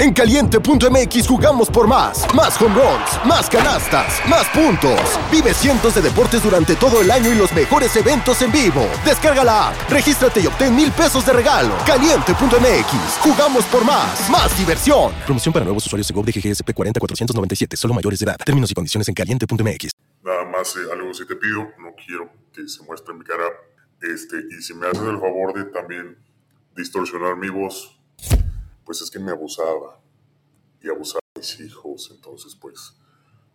En caliente.mx jugamos por más. Más home runs, más canastas, más puntos. Vive cientos de deportes durante todo el año y los mejores eventos en vivo. Descarga la app, regístrate y obtén mil pesos de regalo. Caliente.mx, jugamos por más. Más diversión. Promoción para nuevos usuarios de GOV de GGSP 40497, solo mayores de edad. Términos y condiciones en caliente.mx. Nada más eh, algo si te pido, no quiero que se muestre mi cara. Este, y si me haces el favor de también distorsionar mi voz, pues es que me abusaba y abusaba de mis hijos, entonces pues,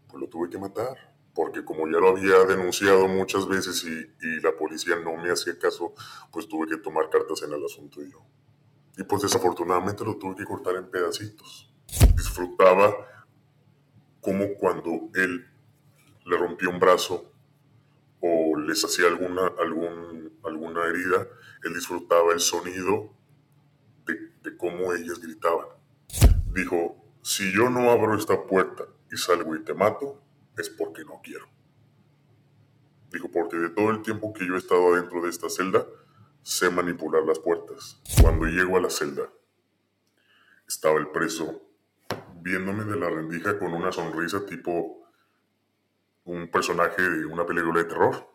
pues lo tuve que matar, porque como ya lo había denunciado muchas veces y, y la policía no me hacía caso, pues tuve que tomar cartas en el asunto yo. Y pues desafortunadamente lo tuve que cortar en pedacitos. Disfrutaba como cuando él le rompía un brazo o les hacía alguna, algún, alguna herida, él disfrutaba el sonido de, cómo ellas gritaban. Dijo, si yo no abro esta puerta y salgo y te mato, es porque no quiero. Dijo, porque de todo el tiempo que yo he estado adentro de esta celda, sé manipular las puertas. Cuando llego a la celda, estaba el preso viéndome de la rendija con una sonrisa tipo un personaje de una película de terror,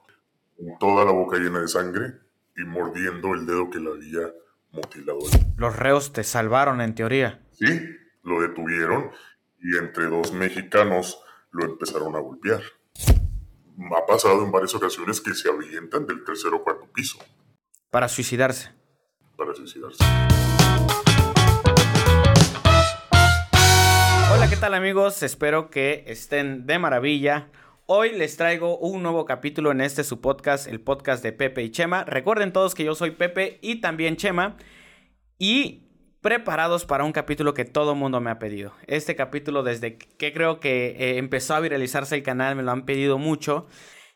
toda la boca llena de sangre y mordiendo el dedo que le había los reos te salvaron en teoría. Sí, lo detuvieron y entre dos mexicanos lo empezaron a golpear. Ha pasado en varias ocasiones que se avientan del tercer o cuarto piso. Para suicidarse. Para suicidarse. Hola, ¿qué tal amigos? Espero que estén de maravilla. Hoy les traigo un nuevo capítulo en este su podcast, el podcast de Pepe y Chema. Recuerden todos que yo soy Pepe y también Chema. Y preparados para un capítulo que todo mundo me ha pedido. Este capítulo desde que creo que eh, empezó a viralizarse el canal me lo han pedido mucho.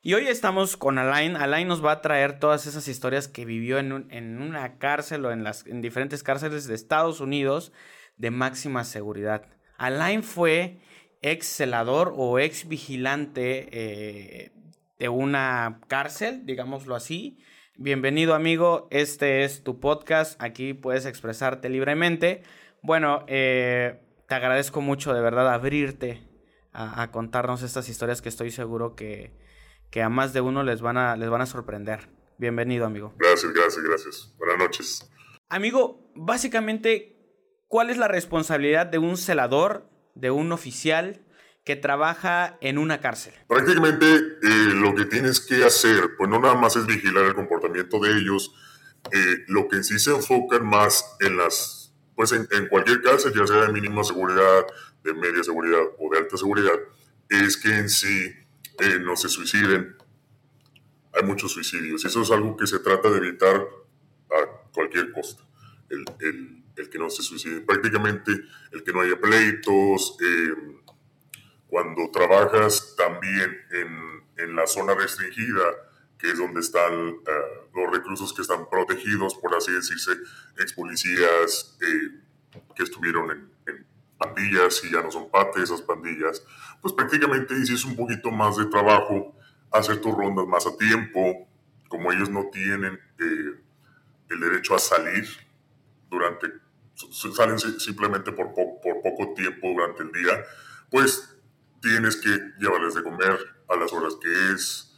Y hoy estamos con Alain. Alain nos va a traer todas esas historias que vivió en, en una cárcel o en, las, en diferentes cárceles de Estados Unidos de máxima seguridad. Alain fue ex celador o ex vigilante eh, de una cárcel, digámoslo así. Bienvenido amigo, este es tu podcast, aquí puedes expresarte libremente. Bueno, eh, te agradezco mucho de verdad abrirte a, contarnos estas historias que estoy seguro que, que, a más de uno les van, a, les van a sorprender. Bienvenido amigo. Gracias, gracias, gracias. Buenas noches. Amigo, básicamente, ¿cuál es la responsabilidad de un celador de un oficial que trabaja en una cárcel? Prácticamente eh, lo que tienes que hacer, pues no nada más es vigilar el comportamiento de ellos, eh, lo que sí se enfocan más en las, pues en, cualquier cárcel, ya sea de mínima seguridad, de media seguridad o de alta seguridad, es que en sí eh, no se suiciden. Hay muchos suicidios. Eso es algo que se trata de evitar a cualquier costa. El, el que no se suicide. Prácticamente el que no haya pleitos. Eh, cuando trabajas también en, en, la zona restringida, que es donde están eh, los reclusos que están protegidos, por así decirse, ex policías eh, que estuvieron en, en, pandillas y ya no son parte de esas pandillas, pues prácticamente dices un poquito más de trabajo, hacer tus rondas más a tiempo, como ellos no tienen el derecho a salir durante salen simplemente por, por poco tiempo durante el día, pues tienes que llevarles de comer a las horas que es,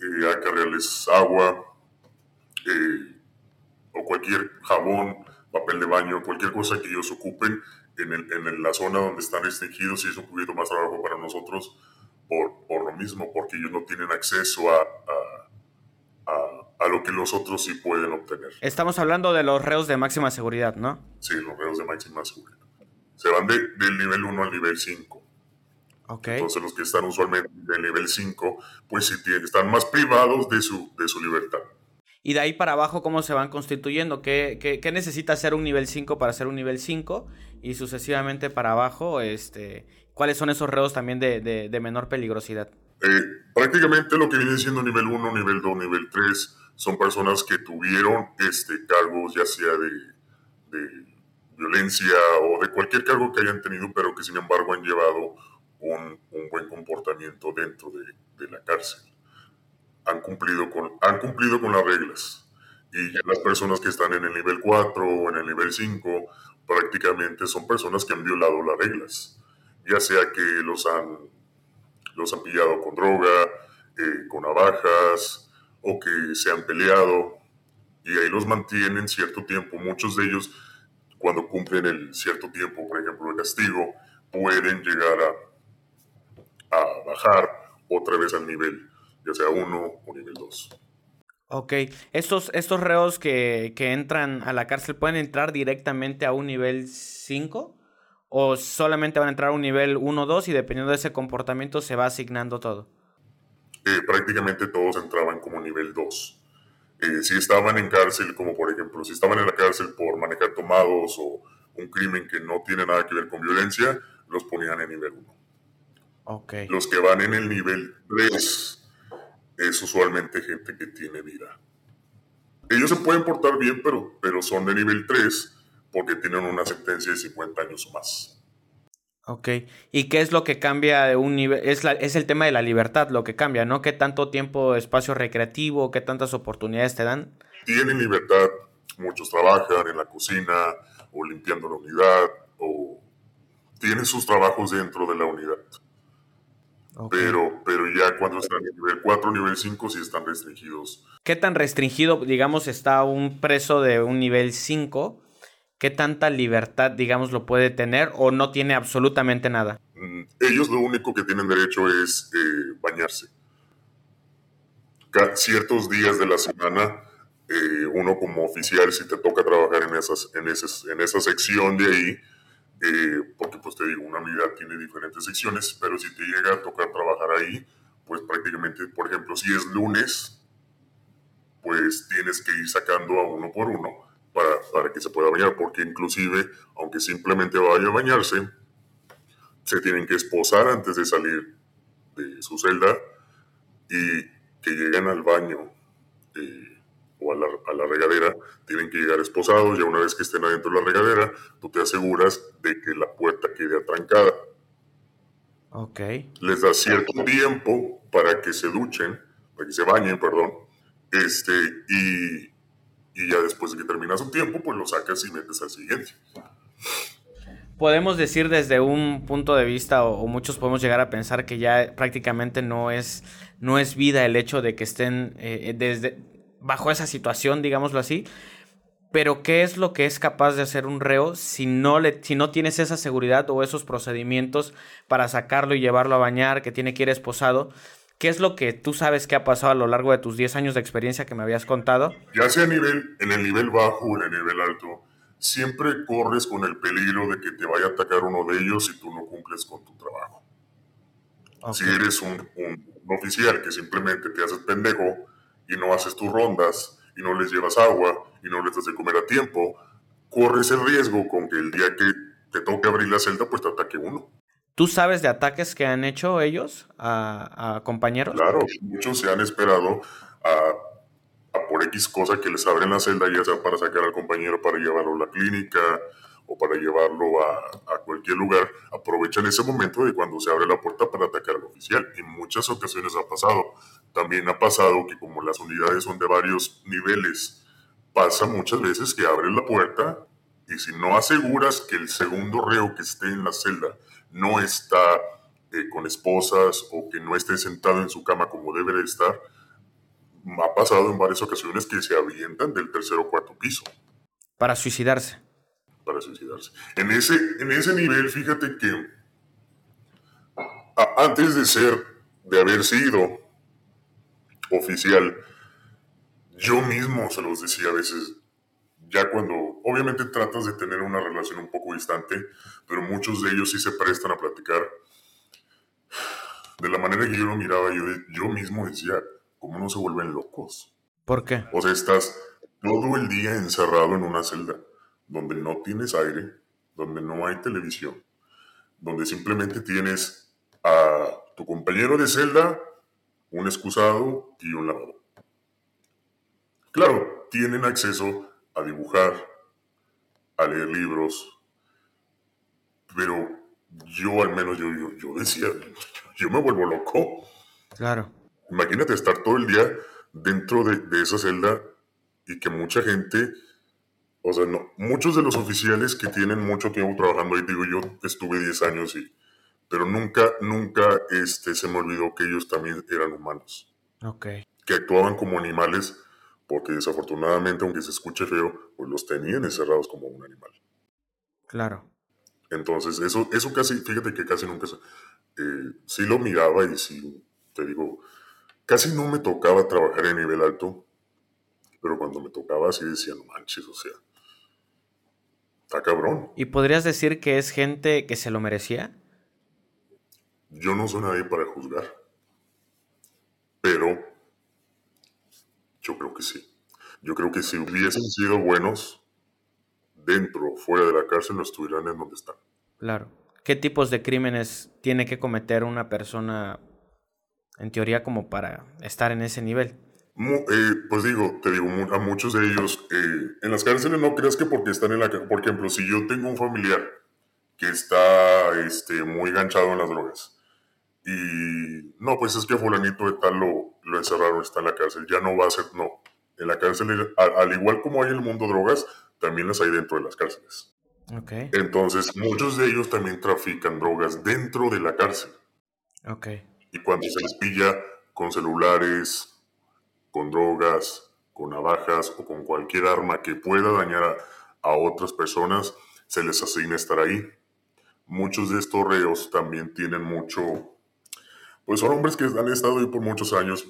eh, acarrearles agua eh, o cualquier jabón, papel de baño, cualquier cosa que ellos ocupen en, el, en la zona donde están restringidos y es un poquito más trabajo para nosotros por, por lo mismo, porque ellos no tienen acceso a a lo que los otros sí pueden obtener. Estamos hablando de los reos de máxima seguridad, ¿no? Sí, los reos de máxima seguridad. Se van de, del nivel 1 al nivel 5. Ok. Entonces los que están usualmente del nivel 5, pues sí tienen, están más privados de su, de su libertad. Y de ahí para abajo, ¿cómo se van constituyendo? ¿Qué, qué, qué necesita ser un nivel 5 para ser un nivel 5? Y sucesivamente para abajo, este, ¿cuáles son esos reos también de, de, de menor peligrosidad? Eh, prácticamente lo que viene siendo nivel 1, nivel 2, nivel 3 son personas que tuvieron este, cargos ya sea de, violencia o de cualquier cargo que hayan tenido, pero que sin embargo han llevado un, buen comportamiento dentro de, la cárcel. Han cumplido, con, han cumplido con las reglas. Y ya las personas que están en el nivel 4 o en el nivel 5 prácticamente son personas que han violado las reglas, ya sea que los han, los han pillado con droga, eh, con navajas o que se han peleado y ahí los mantienen cierto tiempo. Muchos de ellos, cuando cumplen el cierto tiempo, por ejemplo, el castigo, pueden llegar a, a bajar otra vez al nivel, ya sea uno o nivel 2. Ok, estos, estos reos que, que, entran a la cárcel pueden entrar directamente a un nivel 5 o solamente van a entrar a un nivel 1 o 2 y dependiendo de ese comportamiento se va asignando todo. Eh, prácticamente todos entraban como nivel 2. Eh, si estaban en cárcel, como por ejemplo, si estaban en la cárcel por manejar tomados o un crimen que no tiene nada que ver con violencia, los ponían en nivel 1. Okay. Los que van en el nivel 3 es usualmente gente que tiene vida. Ellos se pueden portar bien, pero, pero son de nivel 3 porque tienen una sentencia de 50 años o más. Ok. ¿Y qué es lo que cambia de un nivel? Es, la, es el tema de la libertad lo que cambia, ¿no? ¿Qué tanto tiempo, espacio recreativo, qué tantas oportunidades te dan? Tienen libertad, muchos trabajan en la cocina o limpiando la unidad o tienen sus trabajos dentro de la unidad. Okay. Pero, pero ya cuando están en nivel 4, nivel 5, sí están restringidos. ¿Qué tan restringido, digamos, está un preso de un nivel 5? ¿Qué tanta libertad, digamos, lo puede tener o no tiene absolutamente nada? Mm, ellos lo único que tienen derecho es eh, bañarse. Ciertos días de la semana, eh, uno como oficial, si te toca trabajar en, esas, en, esas, en esa sección de ahí, eh, porque pues te digo, una unidad tiene diferentes secciones, pero si te llega a tocar trabajar ahí, pues prácticamente, por ejemplo, si es lunes, pues tienes que ir sacando a uno por uno para, para, que se pueda bañar, porque inclusive, aunque simplemente vaya a bañarse, se tienen que esposar antes de salir de su celda y que lleguen al baño eh, o a la, a la, regadera, tienen que llegar esposados, ya una vez que estén adentro de la regadera, tú te aseguras de que la puerta quede atrancada. Ok. Les da cierto tiempo para que se duchen, para que se bañen, perdón, este, y, y ya después de que terminas un tiempo, pues lo sacas y metes al siguiente. Podemos decir desde un punto de vista, o, o, muchos podemos llegar a pensar que ya prácticamente no es, no es vida el hecho de que estén eh, desde, bajo esa situación, digámoslo así. Pero ¿qué es lo que es capaz de hacer un reo si no, le, si no tienes esa seguridad o esos procedimientos para sacarlo y llevarlo a bañar, que tiene que ir esposado? ¿Qué es lo que tú sabes que ha pasado a lo largo de tus 10 años de experiencia que me habías contado? Ya sea a nivel, en el nivel bajo o en el nivel alto, siempre corres con el peligro de que te vaya a atacar uno de ellos si tú no cumples con tu trabajo. Okay. Si eres un, un, un, oficial que simplemente te haces pendejo y no haces tus rondas y no les llevas agua y no les das de comer a tiempo, corres el riesgo con que el día que te toque abrir la celda, pues te ataque uno. ¿Tú sabes de ataques que han hecho ellos a, compañeros? Claro, muchos se han esperado a, por X cosa que les abren la celda, ya sea para sacar al compañero para llevarlo a la clínica o para llevarlo a, cualquier lugar, aprovechan ese momento de cuando se abre la puerta para atacar al oficial. En muchas ocasiones ha pasado. También ha pasado que como las unidades son de varios niveles, pasa muchas veces que abren la puerta y si no aseguras que el segundo reo que esté en la celda no está eh, con esposas o que no esté sentado en su cama como debe de estar, ha pasado en varias ocasiones que se avientan del tercer o cuarto piso. Para suicidarse. Para suicidarse. En ese, en ese nivel, fíjate que a, antes de ser, de haber sido oficial, yo mismo se los decía a veces, ya cuando obviamente tratas de tener una relación un poco distante, pero muchos de ellos sí se prestan a platicar. De la manera que yo lo miraba, yo, yo mismo decía, ¿cómo no se vuelven locos? ¿Por qué? O sea, estás todo el día encerrado en una celda donde no tienes aire, donde no hay televisión, donde simplemente tienes a tu compañero de celda, un excusado y un lavado. Claro, tienen acceso a dibujar, a leer libros, pero yo al menos yo, yo, yo, decía, yo me vuelvo loco. Claro. Imagínate estar todo el día dentro de, de esa celda y que mucha gente, o sea, no, muchos de los oficiales que tienen mucho tiempo trabajando ahí, digo, yo estuve 10 años y, pero nunca, nunca este, se me olvidó que ellos también eran humanos. Ok. Que actuaban como animales, porque desafortunadamente, aunque se escuche feo, pues los tenían encerrados como un animal. Claro. Entonces, eso, eso casi, fíjate que casi nunca, eh, sí lo miraba y sí, te digo, casi no me tocaba trabajar en nivel alto, pero cuando me tocaba sí decía, no manches, o sea, está cabrón. ¿Y podrías decir que es gente que se lo merecía? Yo no soy nadie para juzgar, pero yo creo que sí. Yo creo que si hubiesen sido buenos dentro o fuera de la cárcel, no estuvieran en donde están. Claro. ¿Qué tipos de crímenes tiene que cometer una persona, en teoría, como para estar en ese nivel? Eh, pues digo, te digo, a muchos de ellos, eh, en las cárceles no creas que porque están en la por ejemplo, si yo tengo un familiar que está este, muy ganchado en las drogas y no, pues es que fulanito de tal lo, lo encerraron, está en la cárcel, ya no va a ser, no. En la cárcel, al, igual como hay en el mundo drogas, también las hay dentro de las cárceles. Okay. Entonces, muchos de ellos también trafican drogas dentro de la cárcel. Okay. Y cuando se les pilla con celulares, con drogas, con navajas o con cualquier arma que pueda dañar a, otras personas, se les asigna estar ahí. Muchos de estos reos también tienen mucho, pues son hombres que han estado ahí por muchos años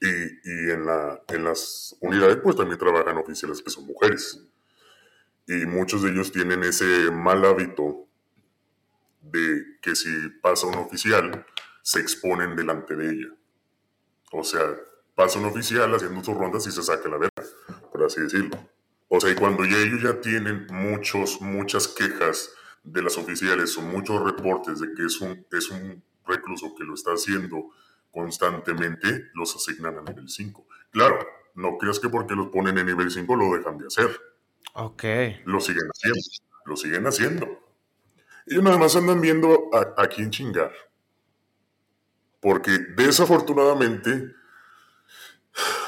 y, y en, la, en las unidades pues también trabajan oficiales que son mujeres. Y muchos de ellos tienen ese mal hábito de que si pasa un oficial, se exponen delante de ella. O sea, pasa un oficial haciendo sus rondas y se saca la verga, por así decirlo. O sea, y cuando ya ellos ya tienen muchos, muchas quejas de las oficiales o muchos reportes de que es un, es un recluso que lo está haciendo constantemente, los asignan a nivel 5. Claro, no creas que porque los ponen en nivel 5 lo dejan de hacer. Ok. Lo siguen haciendo, lo siguen haciendo. Ellos nada más andan viendo a, a quién chingar. Porque desafortunadamente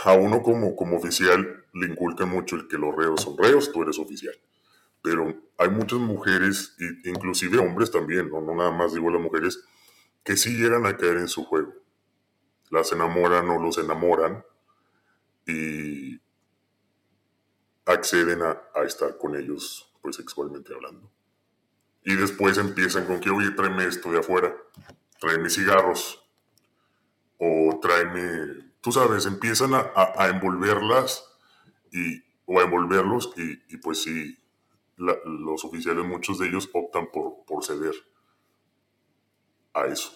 a uno como, como oficial le inculca mucho el que los reos son reos, tú eres oficial. Pero hay muchas mujeres, inclusive hombres también, no, no nada más digo las mujeres, que sí llegan a caer en su juego. Las enamoran o los enamoran y acceden a, a estar con ellos, pues sexualmente hablando. Y después empiezan con que, oye, tráeme esto de afuera, tráeme cigarros, o tráeme, tú sabes, empiezan a, envolverlas y, o a envolverlos y, pues sí, los oficiales, muchos de ellos optan por, por ceder a eso.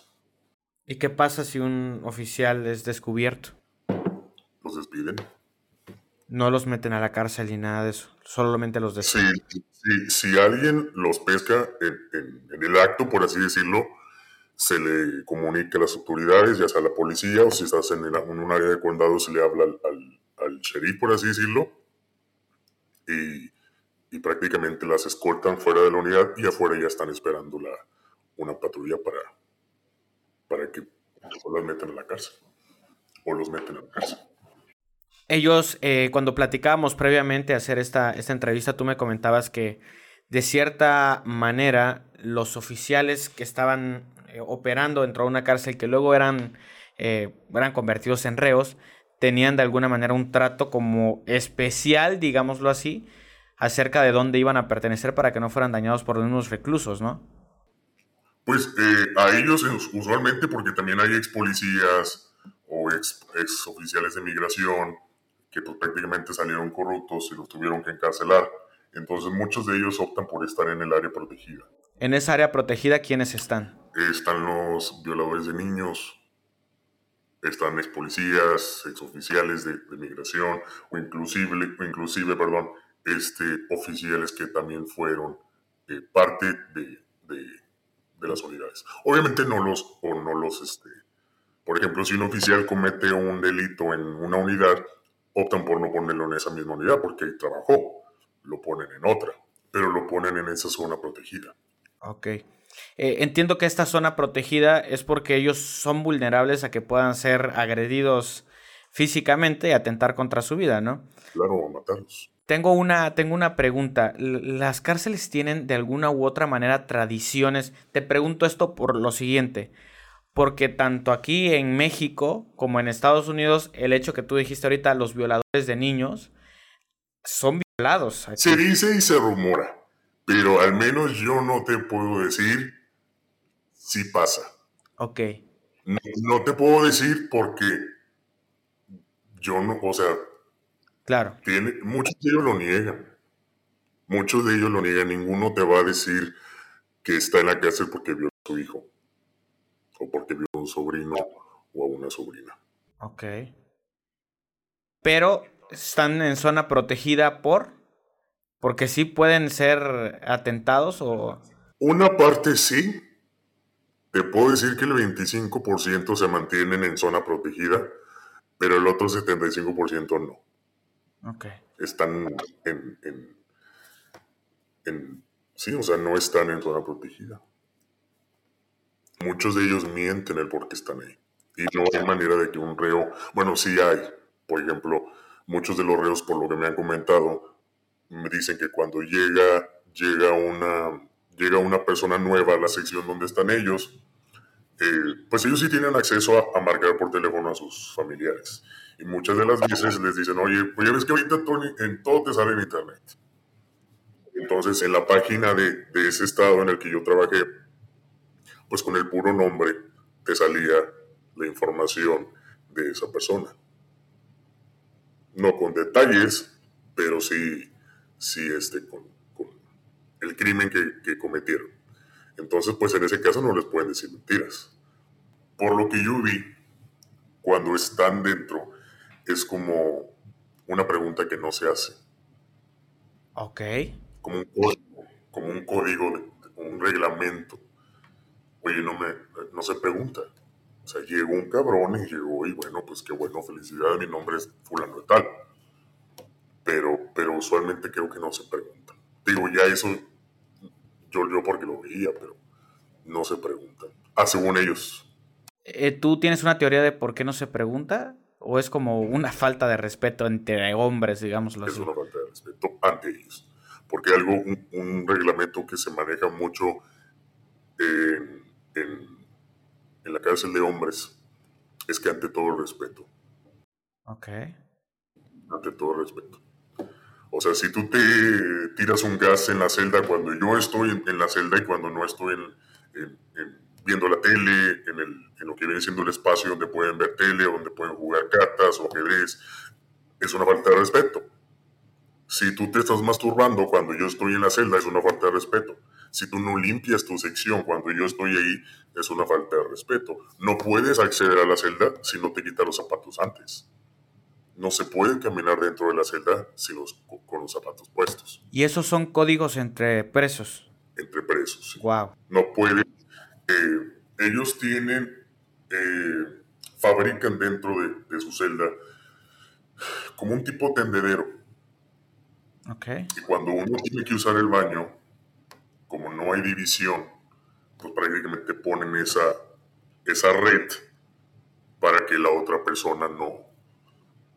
¿Y qué pasa si un oficial es descubierto? Los despiden. No los meten a la cárcel ni nada de eso, solamente los despiden. Sí, si alguien los pesca en, en el acto, por así decirlo, se le comunica a las autoridades, ya sea a la policía o si estás en, un área de condado se le habla al, al, sheriff, por así decirlo, y, y, prácticamente las escoltan fuera de la unidad y afuera ya están esperando la, una patrulla para, para que los metan a la cárcel o los meten a la cárcel. Ellos, eh, cuando platicábamos previamente hacer esta, esta entrevista, tú me comentabas que de cierta manera los oficiales que estaban eh, operando dentro de una cárcel que luego eran, eh, eran convertidos en reos, tenían de alguna manera un trato como especial, digámoslo así, acerca de dónde iban a pertenecer para que no fueran dañados por los mismos reclusos, ¿no? Pues eh, a ellos usualmente, porque también hay ex policías o ex, ex oficiales de migración que pues, prácticamente salieron corruptos y los tuvieron que encarcelar. Entonces muchos de ellos optan por estar en el área protegida. En esa área protegida, ¿quiénes están? Están los violadores de niños, están ex policías, ex oficiales de, migración, o inclusive, inclusive perdón, este, oficiales que también fueron eh, parte de, de, las unidades. Obviamente no los, o no los, este, por ejemplo, si un oficial comete un delito en una unidad, optan por no ponerlo en esa misma unidad porque ahí trabajó, lo ponen en otra, pero lo ponen en esa zona protegida. Ok. Eh, entiendo que esta zona protegida es porque ellos son vulnerables a que puedan ser agredidos físicamente y atentar contra su vida, ¿no? Claro, matarlos. Tengo una, tengo una pregunta. ¿Las cárceles tienen de alguna u otra manera tradiciones? Te pregunto esto por lo siguiente. Porque tanto aquí en México como en Estados Unidos, el hecho que tú dijiste ahorita, los violadores de niños son violados. Se dice y se rumora, pero al menos yo no te puedo decir si pasa. Ok. No, no te puedo decir porque yo no, o sea, Claro. Tiene, muchos de ellos lo niegan. Muchos de ellos lo niegan. Ninguno te va a decir que está en la cárcel porque vio a su hijo. O porque vio a un sobrino o a una sobrina. Ok. Pero están en zona protegida por. Porque sí pueden ser atentados o. Una parte sí. Te puedo decir que el 25% se mantienen en zona protegida, pero el otro 75% no. Okay. Están en, en, Sí, o sea, no están en zona protegida. Muchos de ellos mienten el por qué están ahí. Y no hay manera de que un reo. Bueno, sí hay. Por ejemplo, muchos de los reos, por lo que me han comentado, me dicen que cuando llega, llega una, llega una persona nueva a la sección donde están ellos, eh, pues ellos sí tienen acceso a, a marcar por teléfono a sus familiares. Y muchas de las veces les dicen, oye, pues ya ves que ahorita en todo te sale en internet. Entonces, en la página de, de, ese estado en el que yo trabajé, pues con el puro nombre te salía la información de esa persona. No con detalles, pero sí, sí este, con, con el crimen que, que cometieron. Entonces, pues en ese caso no les pueden decir mentiras. Por lo que yo vi, cuando están dentro, es como una pregunta que no se hace. Ok. Como un código, como un código, un reglamento. Oye, no, me, no se pregunta. O sea, llegó un cabrón y llegó y bueno, pues qué bueno, felicidades, mi nombre es fulano de tal. Pero, pero usualmente creo que no se pregunta. Digo, ya eso, yo, yo porque lo veía, pero no se preguntan. Ah, según ellos. Eh, ¿Tú tienes una teoría de por qué no se pregunta? ¿O es como una falta de respeto entre hombres, digámoslo así? Es una falta de respeto ante ellos. Porque algo, un, un reglamento que se maneja mucho en, en, en, la cárcel de hombres es que ante todo respeto. Ok. Ante todo respeto. O sea, si tú te tiras un gas en la celda cuando yo estoy en, en la celda y cuando no estoy en, viendo la tele, en, el, en, lo que viene siendo el espacio donde pueden ver tele, donde pueden jugar cartas o ajedrez, es una falta de respeto. Si tú te estás masturbando cuando yo estoy en la celda, es una falta de respeto. Si tú no limpias tu sección cuando yo estoy ahí, es una falta de respeto. No puedes acceder a la celda si no te quitas los zapatos antes. No se puede caminar dentro de la celda sin los, con los zapatos puestos. ¿Y esos son códigos entre presos? Entre presos. Sí. Wow. No puede eh, ellos tienen, eh, fabrican dentro de, de, su celda como un tipo tendedero. Okay. Y cuando uno tiene que usar el baño, como no hay división, pues prácticamente ponen esa, esa red para que la otra persona no,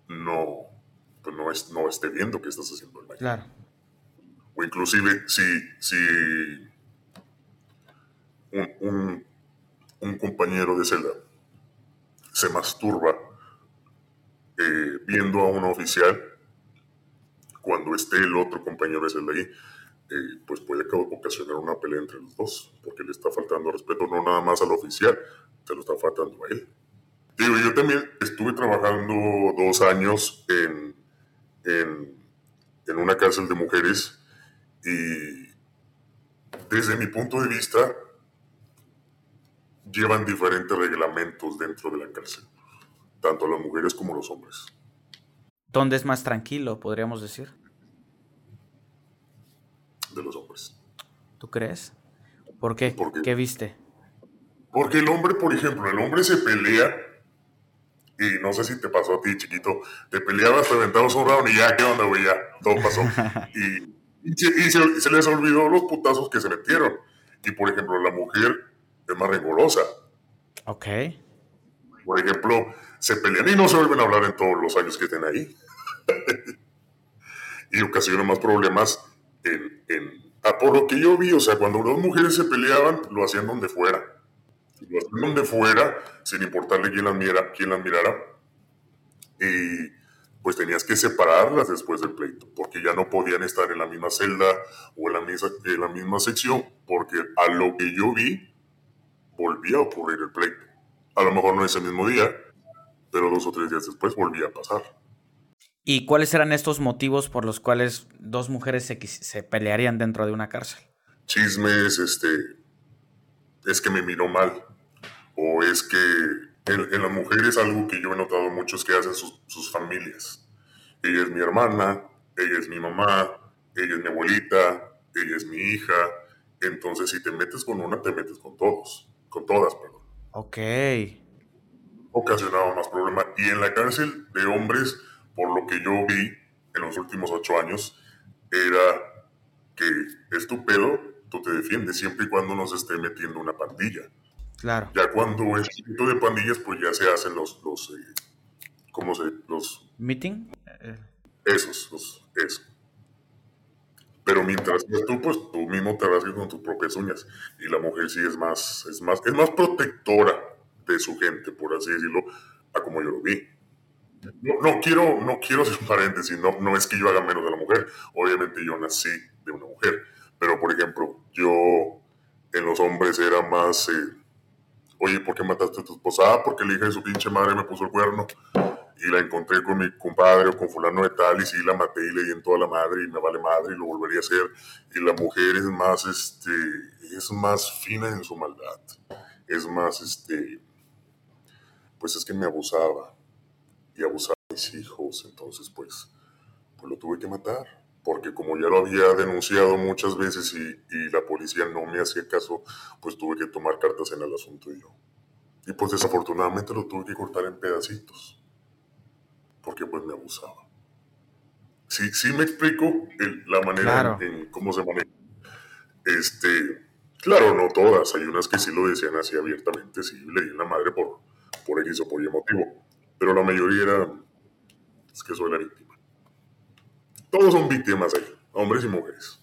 no, pues no, es, no esté viendo que estás haciendo el baño. Claro. O inclusive si, si un, un, compañero de celda se masturba eh, viendo a un oficial, cuando esté el otro compañero de celda ahí, eh, pues puede ocasionar una pelea entre los dos, porque le está faltando respeto no nada más al oficial, se lo está faltando a él. Digo, yo también estuve trabajando dos años en, en, en una cárcel de mujeres y desde mi punto de vista, llevan diferentes reglamentos dentro de la cárcel, tanto las mujeres como los hombres. ¿Dónde es más tranquilo, podríamos decir? De los hombres. ¿Tú crees? ¿Por qué? ¿Por qué? ¿Qué viste? Porque el hombre, por ejemplo, el hombre se pelea, y no sé si te pasó a ti, chiquito, te peleabas, te aventabas un round y ya, ¿qué onda, güey? Ya, todo pasó. y, y, se, y se, se les olvidó los putazos que se metieron. Y, por ejemplo, la mujer es más rencorosa. Ok. por ejemplo, se pelean y no se vuelven a hablar en todos los años que estén ahí. y ocasiona más problemas en, en ah, por lo que yo vi, o sea, cuando dos mujeres se peleaban, lo hacían donde fuera. Lo hacían donde fuera, sin importarle quién las, mira, quién las mirara. Y pues tenías que separarlas después del pleito, porque ya no podían estar en la misma celda o en la misma, en la misma sección, porque a lo que yo vi, volvía a ocurrir el pleito. A lo mejor no ese mismo día, pero dos o tres días después volvía a pasar. ¿Y cuáles eran estos motivos por los cuales dos mujeres se, se pelearían dentro de una cárcel? Chismes, este, es que me miró mal, o es que en, las mujeres algo que yo he notado mucho es que hacen sus, sus familias. Ella es mi hermana, ella es mi mamá, ella es mi abuelita, ella es mi hija. Entonces, si te metes con una, te metes con todos. Con todas, perdón. Ok. Ocasionaba más problemas. Y en la cárcel de hombres, por lo que yo vi en los últimos ocho años, era que es tu pedo, tú te defiendes siempre y cuando no se esté metiendo una pandilla. Claro. Ya cuando es tipo de pandillas, pues ya se hacen los, los eh, ¿cómo se? Los... ¿Meeting? Esos, los, eso. Pero mientras tú, pues tú mismo te rasgas con tus propias uñas. Y la mujer sí es más, es más, es más protectora de su gente, por así decirlo, a como yo lo vi. No, quiero, no quiero hacer un paréntesis, no, no es que yo haga menos de la mujer. Obviamente yo nací de una mujer. Pero, por ejemplo, yo en los hombres era más... Eh, oye, ¿por qué mataste a tu esposa? Ah, porque la hija de su pinche madre me puso el cuerno y la encontré con mi compadre o con fulano de tal y sí la maté y le di en toda la madre y me vale madre y lo volvería a hacer. Y la mujer es más, este, es más fina en su maldad. Es más, este, pues es que me abusaba y abusaba de mis hijos, entonces pues, pues lo tuve que matar. Porque como ya lo había denunciado muchas veces y, y la policía no me hacía caso, pues tuve que tomar cartas en el asunto yo. Y pues desafortunadamente lo tuve que cortar en pedacitos porque pues me abusaba. Sí, sí me explico la manera en, cómo se maneja. Este, claro, no todas, hay unas que sí lo decían así abiertamente, sí le di la madre por, por X o por Y motivo, pero la mayoría era, es que soy la víctima. Todos son víctimas ahí, hombres y mujeres.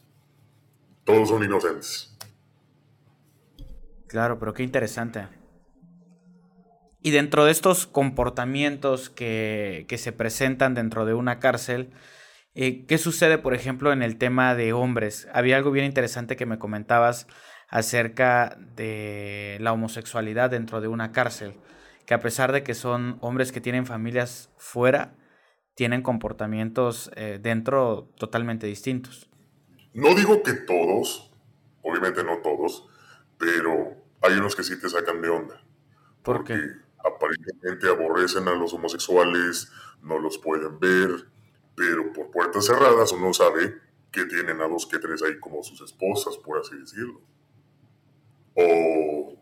Todos son inocentes. Claro, pero qué interesante. Y dentro de estos comportamientos que, se presentan dentro de una cárcel, eh, ¿qué sucede, por ejemplo, en el tema de hombres? Había algo bien interesante que me comentabas acerca de la homosexualidad dentro de una cárcel, que a pesar de que son hombres que tienen familias fuera, tienen comportamientos eh, dentro totalmente distintos. No digo que todos, obviamente no todos, pero hay unos que sí te sacan de onda. ¿Por qué? Aparentemente aborrecen a los homosexuales, no los pueden ver, pero por puertas cerradas uno sabe que tienen a dos que tres ahí como sus esposas, por así decirlo. O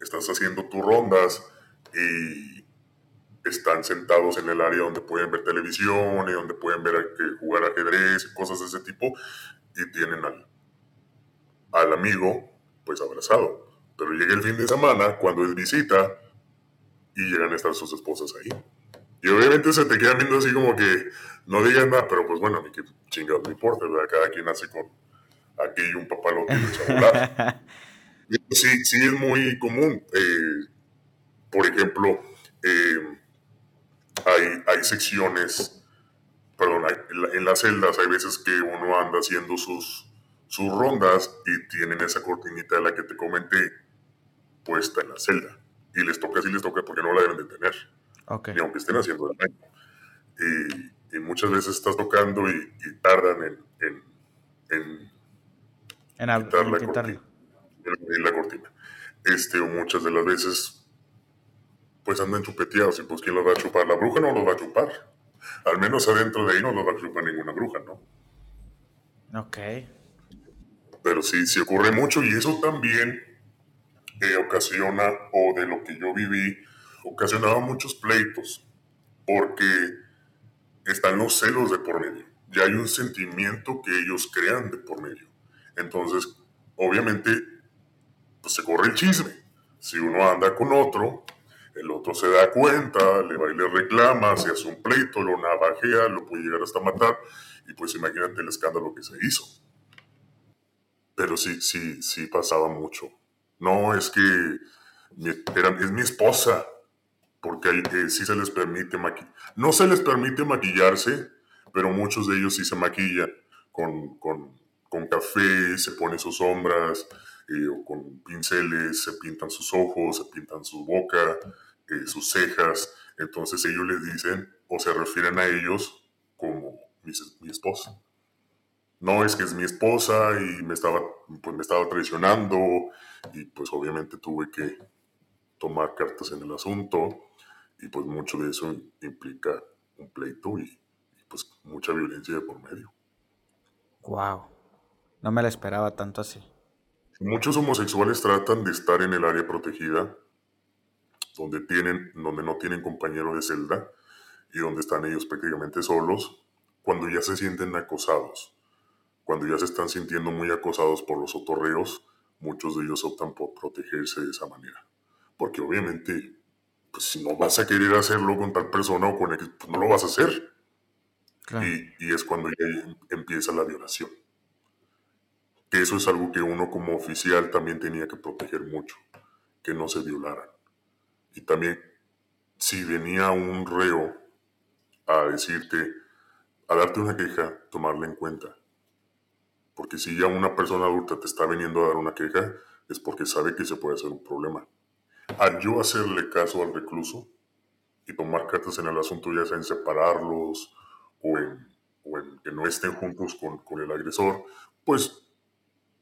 estás haciendo tus rondas y están sentados en el área donde pueden ver televisión y donde pueden ver jugar ajedrez y cosas de ese tipo y tienen al, al amigo pues abrazado. Pero llega el fin de semana, cuando es visita, y llegan a estar sus esposas ahí. Y obviamente se te quedan viendo así como que no digan nada, pero pues bueno, a mí que chingados no importa, ¿verdad? Cada quien hace con aquí un papalote y sí, sí es muy común. Eh, por ejemplo, eh, hay, hay secciones, perdón, en las celdas hay veces que uno anda haciendo sus, sus rondas y tienen esa cortinita de la que te comenté puesta en la celda y les toca así les toca porque no la deben de tener. Okay. Ni aunque estén haciendo daño. Y, y muchas veces estás tocando y, tardan en, en, en, en quitar la, cortina, en la cortina. Este, o muchas de las veces, pues andan chupeteados y pues ¿quién los va a chupar? La bruja no los va a chupar. Al menos adentro de ahí no los va a chupar ninguna bruja, ¿no? Ok. Pero sí, sí ocurre mucho y eso también ocasiona, o de lo que yo viví, ocasionaba muchos pleitos, porque están los celos de por medio. Ya hay un sentimiento que ellos crean de por medio. Entonces, obviamente, pues se corre el chisme. Si uno anda con otro, El otro se da cuenta, le va le reclama, se hace un pleito, lo navajea, lo puede llegar hasta matar. Y pues imagínate el escándalo que se hizo. Pero sí, sí, sí pasaba mucho. No, es que es mi esposa, porque eh, sí se les permite maquillar. No se les permite maquillarse, pero muchos de ellos sí se maquillan con, con, con café, se ponen sus sombras, eh, o con pinceles, se pintan sus ojos, se pintan su boca, eh, sus cejas. Entonces ellos les dicen o se refieren a ellos como mi, mi, esposa. No es que es mi esposa y me estaba, pues me estaba traicionando y pues obviamente tuve que tomar cartas en el asunto y pues mucho de eso implica un pleito y, pues mucha violencia de por medio. Wow, no me la esperaba tanto así. Muchos homosexuales tratan de estar en el área protegida, donde, tienen, donde no tienen compañero de celda y donde están ellos prácticamente solos, cuando ya se sienten acosados, cuando ya se están sintiendo muy acosados por los otorreos, muchos de ellos optan por protegerse de esa manera. Porque obviamente pues si no vas a querer hacerlo con tal persona o con X, pues no lo vas a hacer. Y, y, es cuando ya empieza la violación. Que eso es algo que uno como oficial también tenía que proteger mucho, que no se violaran. Y también, si venía un reo a decirte, a darte una queja, tomarla en cuenta. Porque si ya una persona adulta te está viniendo a dar una queja, es porque sabe que se puede hacer un problema al yo hacerle caso al recluso y tomar cartas en el asunto, ya sea en separarlos o en, que no estén juntos con, el agresor, pues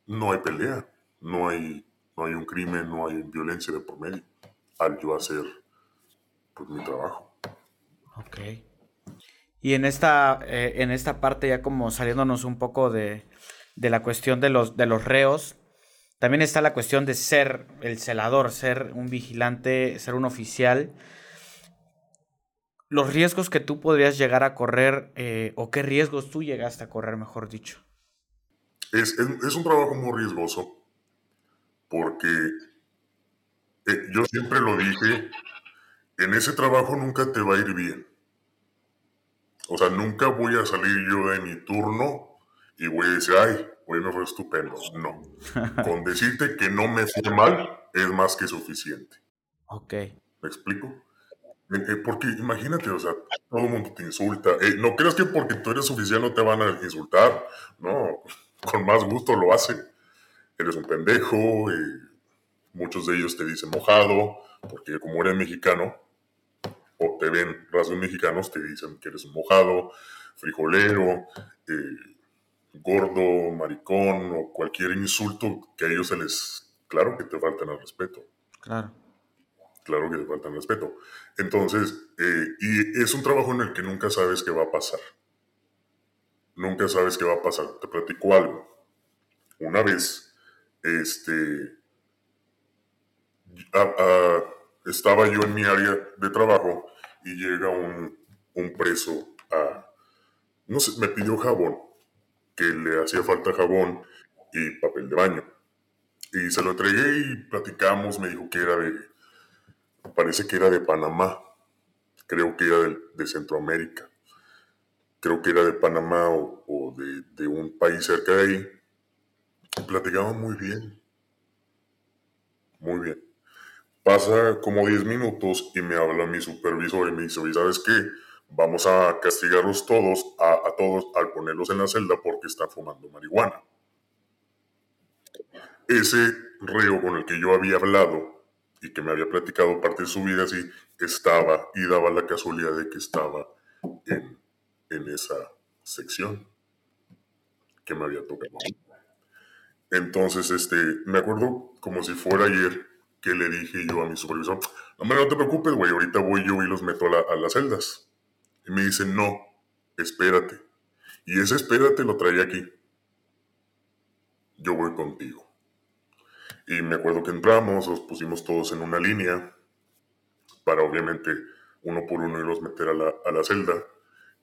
no hay pelea, no hay, no hay un crimen, no hay violencia de por medio, al yo hacer pues, mi trabajo. Ok. Y en esta, eh, en esta parte, ya como saliéndonos un poco de, de la cuestión de los, de los reos, también está la cuestión de ser el celador, ser un vigilante, ser un oficial. Los riesgos que tú podrías llegar a correr, eh, o qué riesgos tú llegaste a correr, mejor dicho. Es, un trabajo muy riesgoso, porque eh, yo siempre lo dije, en ese trabajo nunca te va a ir bien. O sea, nunca voy a salir yo de mi turno y a decir, ay, hoy me fue estupendo. No. Con decirte que no me fue mal es más que suficiente. Ok. ¿Me explico? Eh, eh, porque imagínate, o sea, todo el mundo te insulta. Eh, no creas que porque tú eres oficial no te van a insultar. No, con más gusto lo hacen. Eres un pendejo. muchos de ellos te dicen mojado, porque como eres mexicano, o te ven rasgos mexicanos, te dicen que eres un mojado, frijolero, eh, gordo, maricón o cualquier insulto que a ellos se les... Claro que te faltan el respeto. Claro. Claro que te faltan el respeto. Entonces, eh, y es un trabajo en el que nunca sabes qué va a pasar. Nunca sabes qué va a pasar. Te platico algo. Una vez, este, estaba yo en mi área de trabajo y llega un, un preso a, no sé, me pidió jabón que le hacía falta jabón y papel de baño. Y se lo entregué y platicamos, me dijo que era de, parece que era de Panamá, creo que era de, Centroamérica, creo que era de Panamá o, de, un país cerca de ahí. Platicamos muy bien, muy bien. Pasa como 10 minutos y me habla mi supervisor y me dice, ¿sabes qué? Vamos a castigarlos todos, a, todos, al ponerlos en la celda porque están fumando marihuana. Ese reo con el que yo había hablado y que me había platicado parte de su vida así, estaba y daba la casualidad de que estaba en, en esa sección que me había tocado. Entonces, este, me acuerdo como si fuera ayer que le dije yo a mi supervisor, hombre, no te preocupes, güey, ahorita voy yo y los meto a las celdas. Y me dice, no, espérate. Y ese espérate lo traía aquí. Yo voy contigo. Y me acuerdo que entramos, los pusimos todos en una línea para obviamente uno por uno irlos meter a la, a la celda.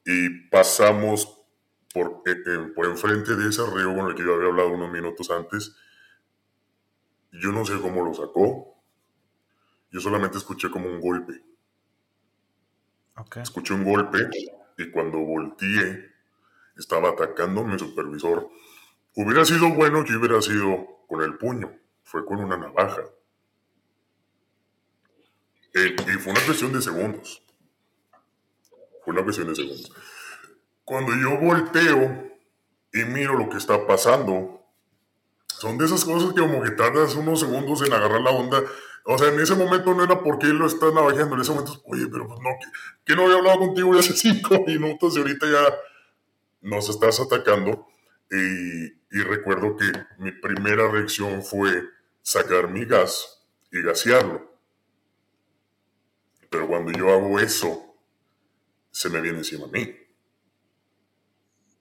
Y pasamos por, eh, eh, por enfrente de ese reo con el que yo había hablado unos minutos antes. Yo no sé cómo lo sacó. Yo solamente escuché como un golpe. Okay. Escuché un golpe y cuando volteé estaba atacando mi supervisor. Hubiera sido bueno que hubiera sido con el puño, fue con una navaja. Y fue una cuestión de segundos. Fue una cuestión de segundos. Cuando yo volteo y miro lo que está pasando, son de esas cosas que como que tardas unos segundos en agarrar la onda. O sea, en ese momento no era porque él lo está navajeando, en ese momento, oye, pero pues no, que, que no había hablado contigo ya hace cinco minutos y ahorita ya nos estás atacando. Y, y recuerdo que mi primera reacción fue sacar mi gas y gasearlo. Pero cuando yo hago eso, se me viene encima a mí.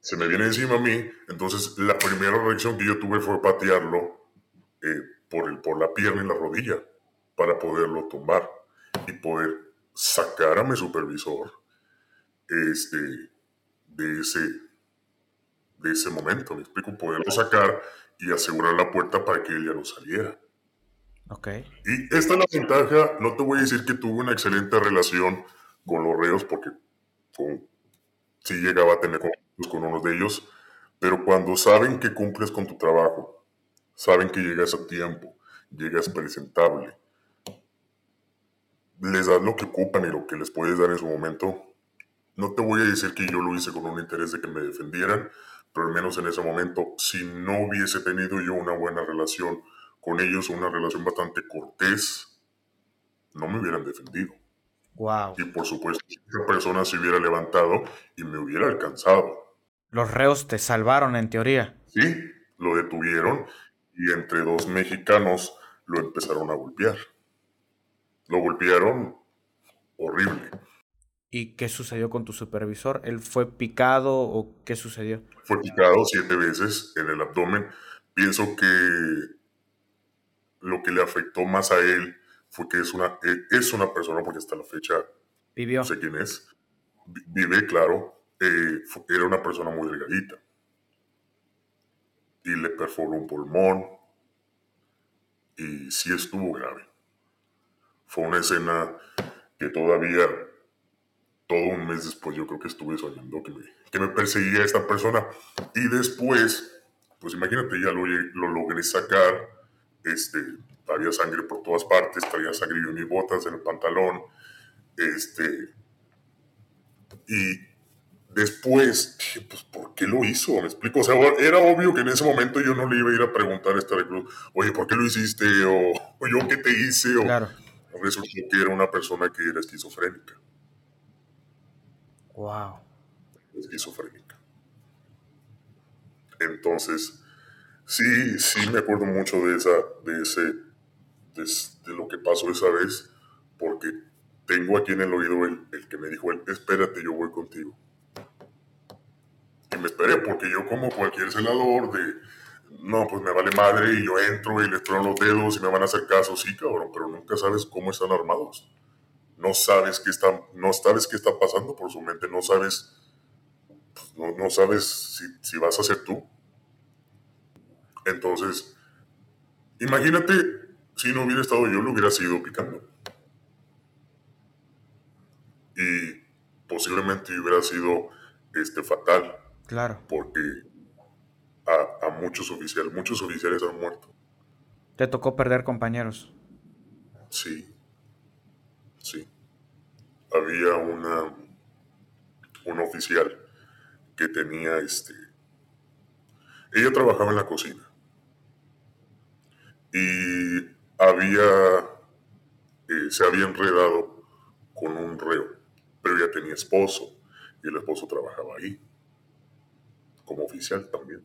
Se me viene encima a mí, entonces la primera reacción que yo tuve fue patearlo eh, por, el, por la pierna y la rodilla para poderlo tumbar y poder sacar a mi supervisor este, de, ese, de ese momento. Me explico, poderlo sacar y asegurar la puerta para que él ya no saliera. Ok. Y esta es la ventaja, no te voy a decir que tuve una excelente relación con los reos porque con, sí llegaba a tener conflictos con uno de ellos, pero cuando saben que cumples con tu trabajo, saben que llegas a tiempo, llegas presentable, les das lo que ocupan y lo que les puedes dar en su momento. No te voy a decir que yo lo hice con un interés de que me defendieran, pero al menos en ese momento, si no hubiese tenido yo una buena relación con ellos, una relación bastante cortés, no me hubieran defendido. Wow. Y por supuesto, esa persona se hubiera levantado y me hubiera alcanzado. Los reos te salvaron en teoría. Sí, lo detuvieron y entre dos mexicanos lo empezaron a golpear. Lo golpearon horrible. ¿Y qué sucedió con tu supervisor? ¿Él fue picado o qué sucedió? Fue picado siete veces en el abdomen. Pienso que lo que le afectó más a él fue que es una, eh, es una persona, porque hasta la fecha Vivió. no sé quién es, vi- vive, claro, eh, era una persona muy delgadita. Y le perforó un pulmón. Y sí estuvo grave. Fue una escena que todavía, todo un mes después, yo creo que estuve soñando que me, que me perseguía esta persona. Y después, pues imagínate, ya lo, lo logré sacar. Este, había sangre por todas partes, traía sangre en mis botas, en el pantalón. Este, y después dije, pues, ¿por qué lo hizo? ¿Me explico? O sea, era obvio que en ese momento yo no le iba a ir a preguntar a este recluso, oye, ¿por qué lo hiciste? O, o yo qué te hice. O, Claro. Resultó que era una persona que era esquizofrénica. Wow. Esquizofrénica. Entonces, sí, sí me acuerdo mucho de esa, de ese, de, lo que pasó esa vez, porque tengo aquí en el oído el, el que me dijo, él, espérate, yo voy contigo. Y me esperé, porque yo como cualquier celador de, no, pues me vale madre y yo entro y les trono los dedos y me van a hacer caso, sí, cabrón, pero nunca sabes cómo están armados. No sabes qué está, no sabes qué está pasando por su mente, no sabes, pues, no, no sabes si, si vas a ser tú. Entonces, imagínate si no hubiera estado yo, lo hubiera seguido picando. Y posiblemente hubiera sido este, fatal Claro. porque a, a muchos oficiales, muchos oficiales han muerto. Te tocó perder compañeros. Sí, sí. Había una, un oficial que tenía este... Ella trabajaba en la cocina. Y había... eh, se había enredado con un reo, pero ella tenía esposo y el esposo trabajaba ahí, como oficial también.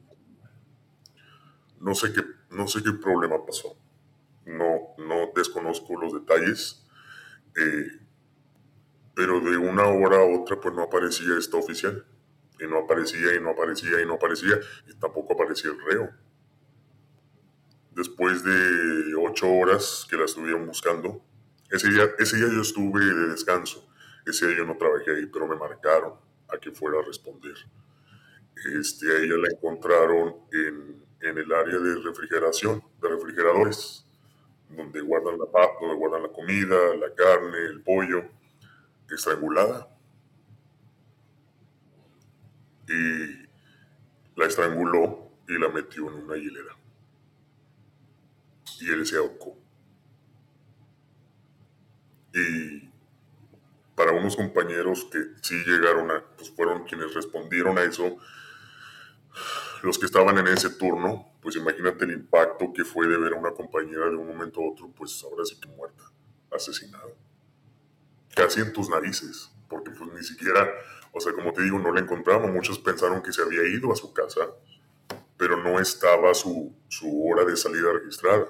No sé qué, no sé qué problema pasó no, no desconozco los detalles, eh, pero de una hora a otra pues no aparecía esta oficial, y no aparecía y no aparecía y no aparecía, y tampoco aparecía el reo. Después de ocho horas que la estuvieron buscando, ese día, ese día yo estuve de descanso, ese día yo no trabajé ahí, pero me marcaron a que fuera a responder. Este, a ella la encontraron en, en el área de refrigeración, de refrigeradores donde guardan la papa, donde guardan la comida, la carne, el pollo, estrangulada. Y la estranguló y la metió en una hilera. Y él se ahorcó. Y para unos compañeros que sí llegaron a, pues fueron quienes respondieron a eso, los que estaban en ese turno, pues imagínate el impacto que fue de ver a una compañera de un momento a otro, pues ahora sí que muerta, asesinada. Casi en tus narices, porque pues ni siquiera, o sea, como te digo, no la encontramos. Muchos pensaron que se había ido a su casa, pero no estaba su, su hora de salida registrada.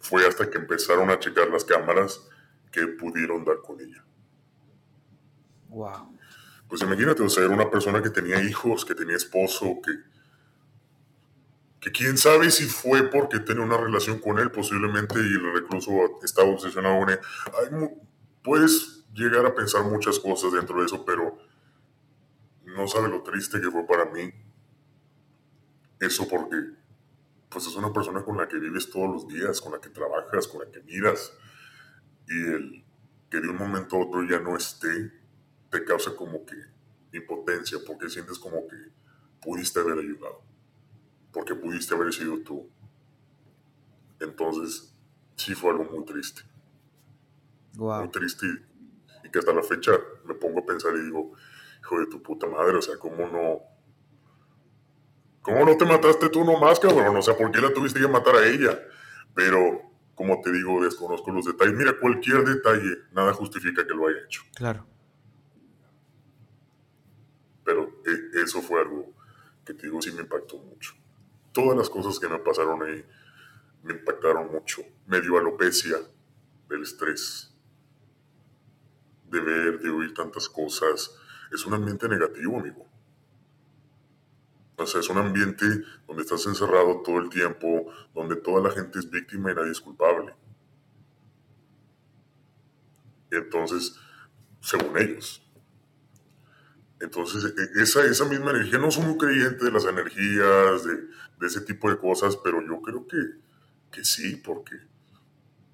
Fue hasta que empezaron a checar las cámaras que pudieron dar con ella. Wow. Pues imagínate, o sea, era una persona que tenía hijos, que tenía esposo, que, que quién sabe si fue porque tenía una relación con él posiblemente y el recluso estaba obsesionado con él. puedes llegar a pensar muchas cosas dentro de eso, pero no sabe lo triste que fue para mí eso porque pues es una persona con la que vives todos los días, con la que trabajas, con la que miras y el que de un momento a otro ya no esté te causa como que impotencia porque sientes como que pudiste haber ayudado, porque pudiste haber sido tú. Entonces, sí fue algo muy triste. Muy triste y, que hasta la fecha me pongo a pensar y digo, hijo de tu puta madre, o sea, ¿cómo no? ¿Cómo no te mataste tú nomás, cabrón? O sea, ¿por qué la tuviste que matar a ella? Pero, como te digo, desconozco los detalles. Mira, cualquier detalle, nada justifica que lo haya hecho. Claro pero eh, eso fue algo que te digo, sí me impactó mucho. Todas las cosas que me pasaron ahí me impactaron mucho. Me dio alopecia del estrés, de ver, de oír tantas cosas. Es un ambiente negativo, amigo. O sea, es un ambiente donde estás encerrado todo el tiempo, donde toda la gente es víctima y nadie es culpable. Entonces, según ellos, entonces, e, esa, esa misma energía, no soy muy creyente de las energías, de, de ese tipo de cosas, pero yo creo que, que sí, porque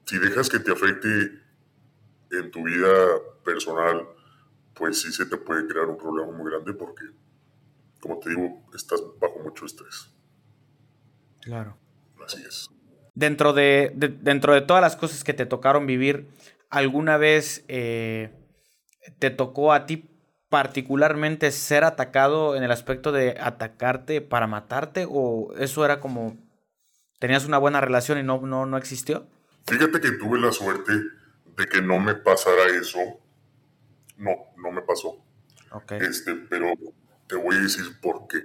si dejas que te afecte en tu vida personal, pues sí se te puede crear un problema muy grande porque, como te digo, estás bajo mucho estrés. Claro. Así es. Dentro de, dentro de todas las cosas que te tocaron vivir, ¿alguna vez eh, te tocó a ti particularmente ser atacado en el aspecto de atacarte para matarte o eso era como tenías una buena relación y no, no, no existió? Fíjate que tuve la suerte de que no me pasara eso. No, no me pasó. Okay. Este, pero te voy a decir por qué.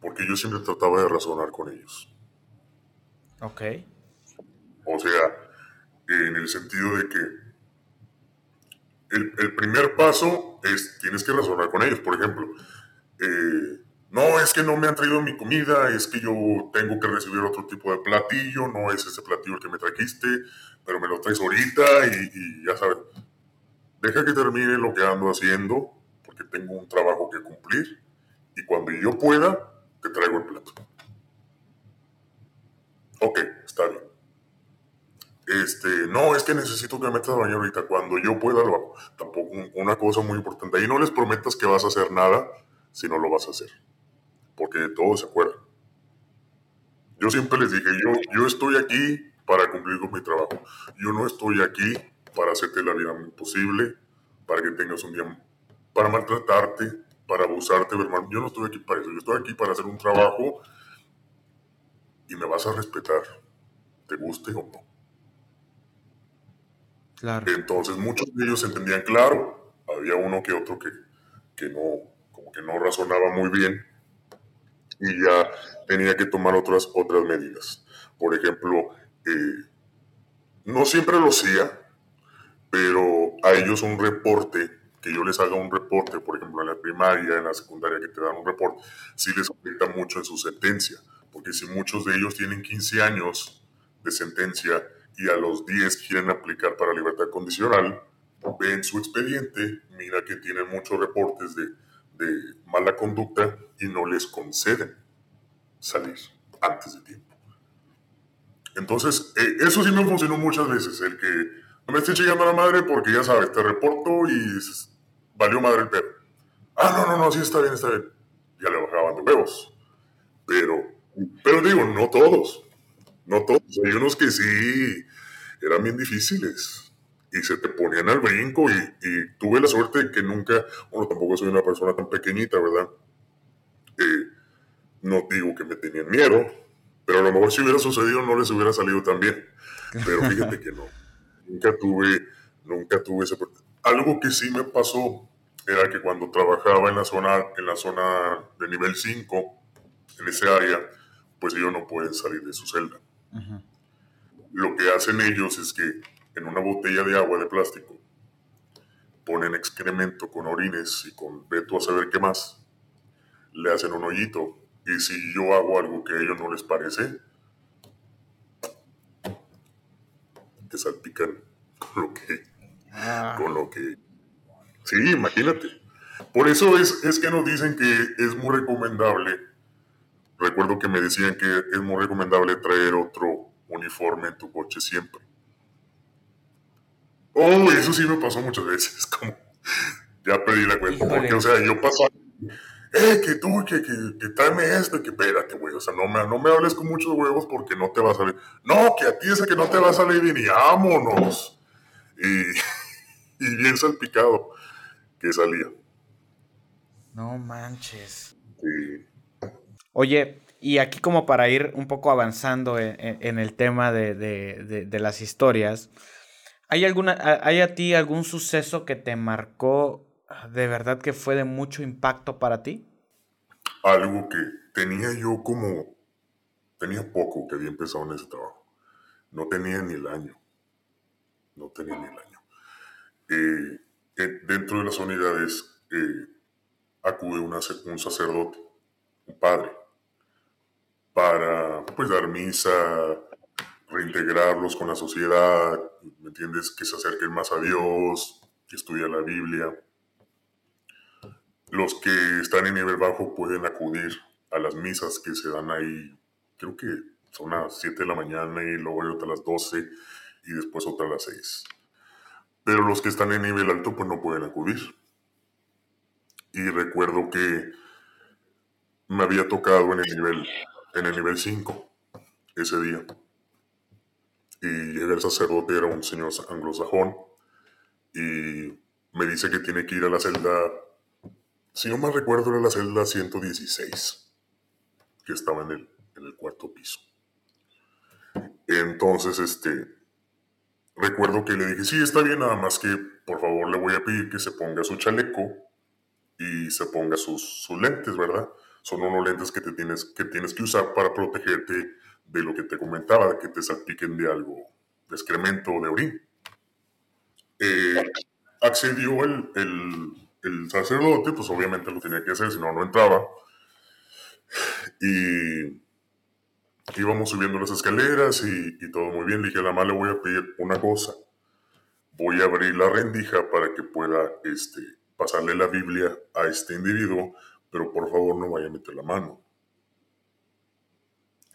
Porque yo siempre trataba de razonar con ellos. Ok. O sea, en el sentido de que el, primer paso es, tienes que razonar con ellos. Por ejemplo, eh, no es que no me han traído mi comida, es que yo tengo que recibir otro tipo de platillo, no es ese platillo el que me trajiste, pero me lo traes ahorita y, ya sabes, deja que termine lo que ando haciendo, porque tengo un trabajo que cumplir, y cuando yo pueda, te traigo el plato. Ok, está bien. Este, no, es que necesito que me metas a bañar ahorita. Cuando yo pueda lo hago. Tampoco una cosa muy importante. Ahí no les prometas que vas a hacer nada si no lo vas a hacer. Porque de todo se acuerdan. Yo siempre les dije, yo, yo estoy aquí para cumplir con mi trabajo. Yo no estoy aquí para hacerte la vida imposible, para que tengas un día, para maltratarte, para abusarte, hermano. Yo no estoy aquí para eso. Yo estoy aquí para hacer un trabajo y me vas a respetar, te guste o no. Entonces muchos de ellos entendían claro, había uno que otro que, que no, como que no razonaba muy bien y ya tenía que tomar otras, otras medidas. Por ejemplo, eh, no siempre lo hacía, pero a ellos un reporte, que yo les haga un reporte, por ejemplo, en la primaria, en la secundaria, que te dan un reporte, sí les afecta mucho en su sentencia, porque si muchos de ellos tienen 15 años de sentencia, y a los 10 quieren aplicar para libertad condicional, ven su expediente, mira que tienen muchos reportes de, de mala conducta y no les conceden salir antes de tiempo. Entonces, eh, eso sí me funcionó muchas veces, el que no me esté llegando a la madre porque ya sabes, te reporto y valió madre el perro. Ah, no, no, no, sí está bien, está bien. Ya le bajaban de huevos. Pero, pero digo, no todos. No todos. Hay unos que sí eran bien difíciles y se te ponían al brinco y, tuve la suerte de que nunca, bueno, tampoco soy una persona tan pequeñita, ¿verdad? Eh, no digo que me tenían miedo, pero a lo mejor si hubiera sucedido no les hubiera salido tan bien. Pero fíjate que no. Nunca tuve, nunca tuve. Algo que sí me pasó era que cuando trabajaba en la zona, en la zona de nivel 5, en ese área, pues ellos no pueden salir de su celda. Lo que hacen ellos es que en una botella de agua de plástico ponen excremento con orines y con veto a saber qué más, le hacen un hoyito y si yo hago algo que a ellos no les parece, te salpican con lo que. Ah. Con lo que. Sí, imagínate. Por eso es, es que nos dicen que es muy recomendable. Recuerdo que me decían que es muy recomendable traer otro uniforme en tu coche siempre. Oh, eso sí me pasó muchas veces. Como ya perdí la cuenta. Porque, o sea, yo pasaba eh, que tú, que, que, que tráeme esto, que espérate, güey, o sea, no me, no me hables con muchos huevos porque no te va a salir. No, que a ti ese que no te va a salir bien y vámonos. Y, y bien salpicado que salía. No manches. Sí. Oye, y aquí como para ir un poco avanzando en, el tema de, de, de, las historias, ¿hay, alguna, ¿hay a ti algún suceso que te marcó de verdad que fue de mucho impacto para ti? Algo que tenía yo como, tenía poco que había empezado en ese trabajo. No tenía ni el año. No tenía ni el año. Eh, eh, dentro de las unidades eh, acude un sacerdote, un padre, para pues dar misa, reintegrarlos con la sociedad, ¿me entiendes? Que se acerquen más a Dios, que estudien la Biblia. Los que están en nivel bajo pueden acudir a las misas que se dan ahí, creo que son a las 7 de la mañana y luego hay otra a las 12 y después otra a las 6. Pero los que están en nivel alto pues no pueden acudir. Y recuerdo que me había tocado en el nivel, en el nivel 5 ese día. Y el sacerdote era un señor anglosajón y me dice que tiene que ir a la celda si no mal recuerdo, era la celda 116, que estaba en el, en el cuarto piso. Entonces, este, recuerdo que le dije, sí, está bien, nada más que por favor le voy a pedir que se ponga su chaleco y se ponga sus, sus lentes, ¿verdad? Son unos lentes que, te tienes, que tienes que usar para protegerte de lo que te comentaba, de que te salpiquen de algo, de excremento o de orín. Eh, accedió el, el sacerdote, pues obviamente lo tenía que hacer, si no, no entraba. Y íbamos subiendo las escaleras y, todo muy bien. Dije a la le voy a pedir una cosa. Voy a abrir la rendija para que pueda este, pasarle la Biblia a este individuo, pero por favor no vaya a meter la mano.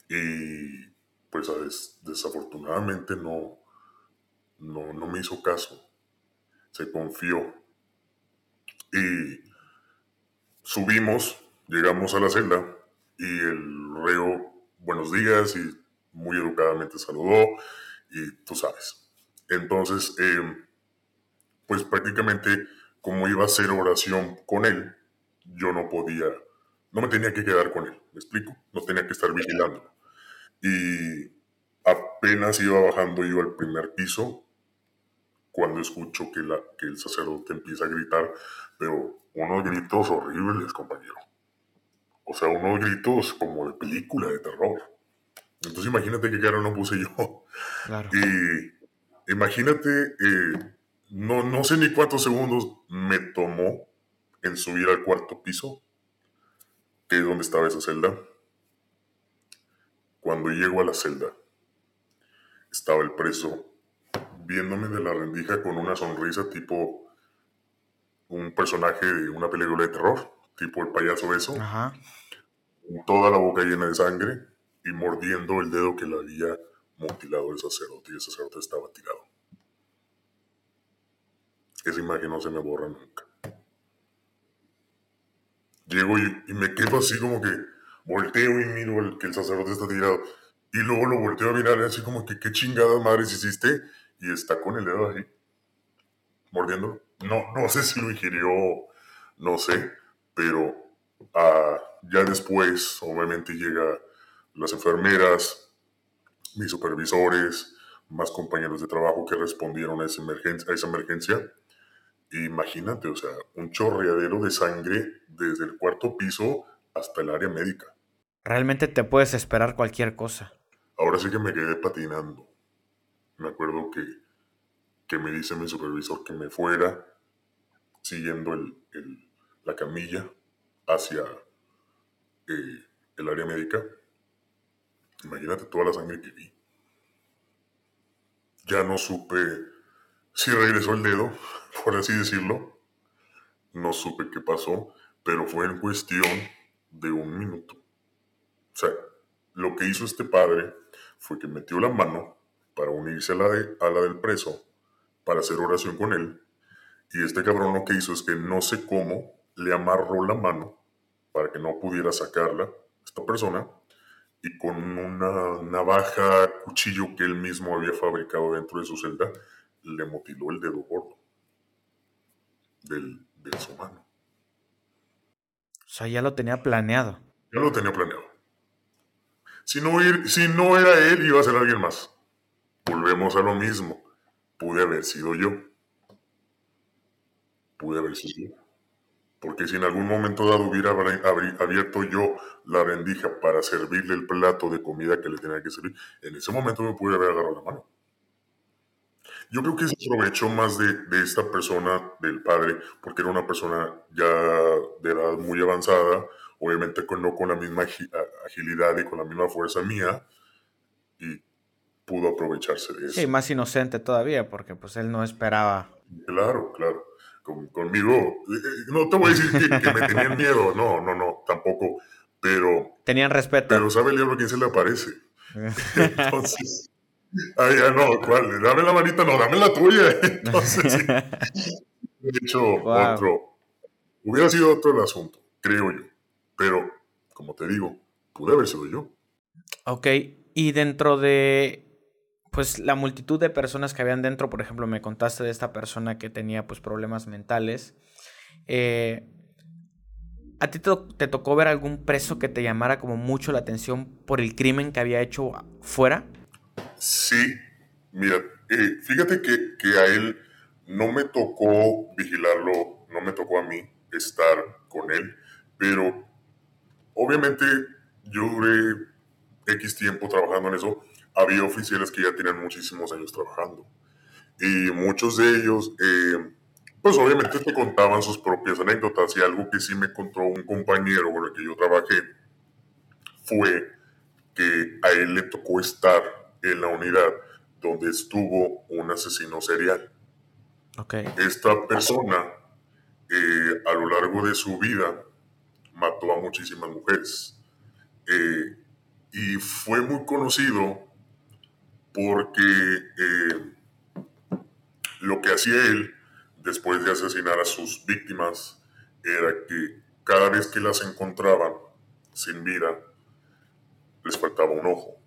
Y pues desafortunadamente no, no, no me hizo caso. Se confió y subimos, llegamos a la celda y el reo, buenos días y muy educadamente saludó y tú sabes. Entonces, em, pues prácticamente como iba a hacer oración con él, yo no podía, no me tenía que quedar con él, ¿me explico? No tenía que estar vigilándolo. Y apenas iba bajando yo al primer piso, cuando escucho que, la, que el sacerdote empieza a gritar, pero unos gritos horribles, compañero. O sea, unos gritos como de película de terror. Entonces imagínate qué cara no puse yo. Claro. Y imagínate, eh, no, no sé ni cuántos segundos me tomó en subir al cuarto piso, que es donde estaba esa celda. Cuando llego a la celda, estaba el preso viéndome de la rendija con una sonrisa tipo un personaje de una película de terror, tipo el payaso eso, Ajá. toda la boca llena de sangre y mordiendo el dedo que le había mutilado el sacerdote y el sacerdote estaba tirado. Esa imagen no se me borra nunca. Llego y, me quedo así como que volteo y miro el, que el sacerdote está tirado. Y luego lo volteo a mirar así como que qué chingadas madres hiciste. Y está con el dedo ahí, mordiéndolo. No, no sé si lo ingirió, no sé, pero ah, ya después, obviamente, llega las enfermeras, mis supervisores, más compañeros de trabajo que respondieron a esa emergencia. A esa emergencia. Imagínate, o sea, un chorreadero de sangre desde el cuarto piso hasta el área médica. Realmente te puedes esperar cualquier cosa. Ahora sí que me quedé patinando. Me acuerdo que, que me dice mi supervisor que me fuera siguiendo el, la camilla hacia eh, el área médica. Imagínate toda la sangre que vi. Ya no supe si regresó el dedo, por así decirlo. No supe qué pasó, pero fue en cuestión de un minuto. O sea, lo que hizo este padre fue que metió la mano para unirse a la, a la del preso, para hacer oración con él. Y este cabrón lo que hizo es que no sé cómo le amarró la mano para que no pudiera sacarla esta persona y con una navaja, cuchillo que él mismo había fabricado dentro de su celda, le mutiló el dedo gordo del, de su mano. O sea, ya lo tenía planeado. Ya lo tenía planeado. Si no, si no era él, iba a ser alguien más. Volvemos a lo mismo. Pude haber sido yo. Pude haber sido yo. Porque si en algún momento dado hubiera abierto yo la rendija para servirle el plato de comida que le tenía que servir, en ese momento me pude haber agarrado la mano. Yo creo que se aprovechó más de, esta persona, del padre, porque era una persona ya de edad muy avanzada, obviamente con, no con la misma agilidad y con la misma fuerza mía, y pudo aprovecharse de eso. Sí, más inocente todavía, porque pues él no esperaba. Claro, claro. conmigo, eh, eh, no te voy a decir que, me tenían miedo, no, no, no, tampoco, pero... Tenían respeto. Pero sabe el diablo quién se le aparece. Entonces... Ay, ya no, ¿cuál? Dame la manita, no, dame la tuya. Entonces, de hecho, otro. Hubiera sido otro el asunto, creo yo. Pero, como te digo, pude haber sido yo. Ok, y dentro de pues la multitud de personas que habían dentro, por ejemplo, me contaste de esta persona que tenía pues problemas mentales. Eh, ¿A ti te, te, tocó ver algún preso que te llamara como mucho la atención por el crimen que había hecho fuera? Sí, mira, eh, fíjate que, que, a él no me tocó vigilarlo, no me tocó a mí estar con él, pero obviamente yo duré X tiempo trabajando en eso. Había oficiales que ya tenían muchísimos años trabajando y muchos de ellos, eh, pues obviamente te contaban sus propias anécdotas y algo que sí me contó un compañero con el que yo trabajé fue que a él le tocó estar en la unidad donde estuvo un asesino serial. Okay. Esta persona, eh, a lo largo de su vida, mató a muchísimas mujeres. Eh, y fue muy conocido porque eh, lo que hacía él después de asesinar a sus víctimas era que cada vez que las encontraban sin vida, les faltaba un ojo.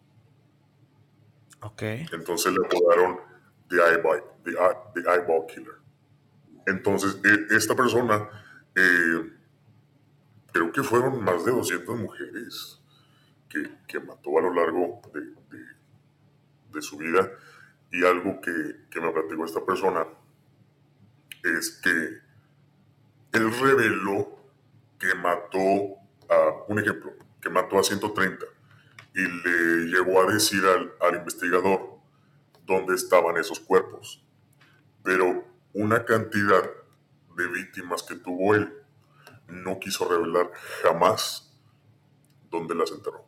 Entonces le apodaron The Eyeball, the, eyeball Killer. Entonces, e, esta persona, eh, creo que fueron más de 200 mujeres que, que mató a lo largo de, de, su vida. Y algo que, que me platicó esta persona es que él reveló que mató a, un ejemplo, que mató a 130 y le llegó a decir al, investigador dónde estaban esos cuerpos. Pero una cantidad de víctimas que tuvo él no quiso revelar jamás dónde las enterró.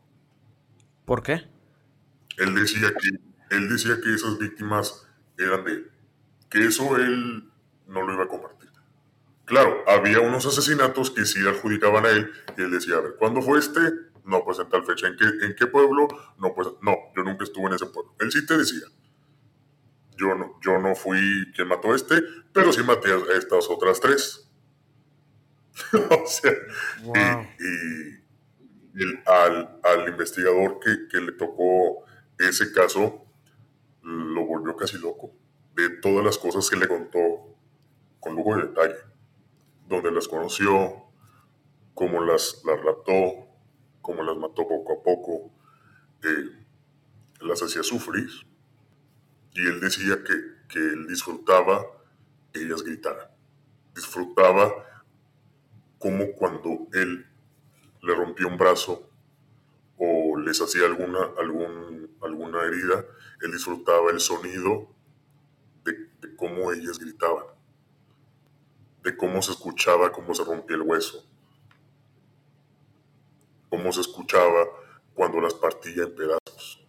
¿Por qué? Él decía que, él decía que esas víctimas eran de él, que eso él no lo iba a compartir. Claro, había unos asesinatos que sí adjudicaban a él y él decía, a ver, ¿cuándo fue este? No, pues en tal fecha. ¿En qué, ¿En qué pueblo? No, pues no, yo nunca estuve en ese pueblo. Él sí te decía. Yo no, yo no fui quien mató a este, pero sí maté a estas otras tres. o sea, y, al, al, investigador que, que le tocó ese caso, lo volvió casi loco de todas las cosas que le contó con lujo de detalle, donde las conoció, cómo las, las raptó, cómo las mató poco a poco, eh, las hacía sufrir. Y él decía que, que él disfrutaba que ellas gritaran. Disfrutaba como cuando él le rompía un brazo o les hacía alguna, alguna herida, él disfrutaba el sonido de, cómo ellas gritaban, de cómo se escuchaba, cómo se rompía el hueso, cómo se escuchaba cuando las partía en pedazos.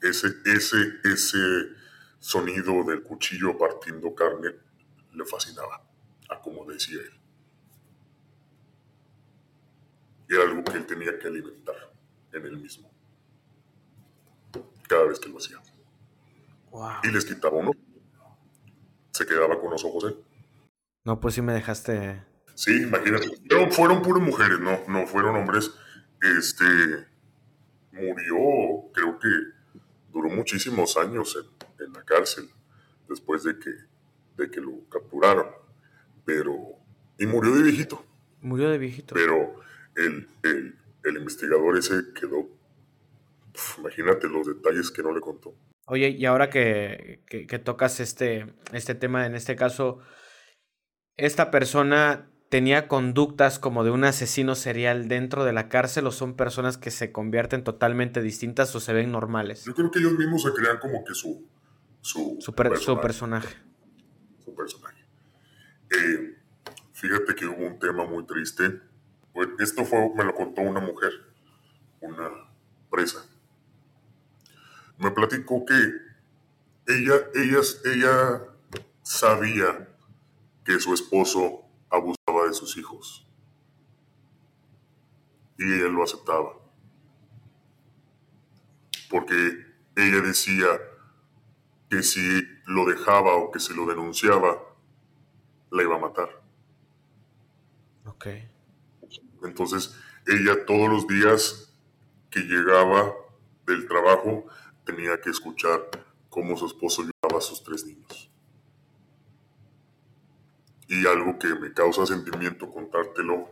Ese, ese, ese sonido del cuchillo partiendo carne le fascinaba, a como decía él. Era algo que él tenía que alimentar en él mismo. Cada vez que lo hacía. Y les quitaba uno se quedaba con los ojos él. No, pues sí me dejaste. Sí, imagínate. Pero fueron puras mujeres, no, no fueron hombres. Este murió, creo que duró muchísimos años en, la cárcel después de que, de que lo capturaron. Pero. Y murió de viejito. Murió de viejito. Pero el, el, investigador ese quedó. imagínate los detalles que no le contó. Oye, y ahora que, tocas este, este tema, en este caso, ¿esta persona tenía conductas como de un asesino serial dentro de la cárcel o son personas que se convierten totalmente distintas o se ven normales? Yo creo que ellos mismos se crean como que su, su, su, personaje. su personaje. Eh, fíjate que hubo un tema muy triste. Esto fue, me lo contó una mujer, una presa me platicó que ella, ella, ella sabía que su esposo abusaba de sus hijos. Y ella lo aceptaba. Porque ella decía que si lo dejaba o que se lo denunciaba, la iba a matar. Ok. Entonces, ella todos los días que llegaba del trabajo, tenía que escuchar cómo su esposo lloraba a sus tres niños. Y algo que me causa sentimiento contártelo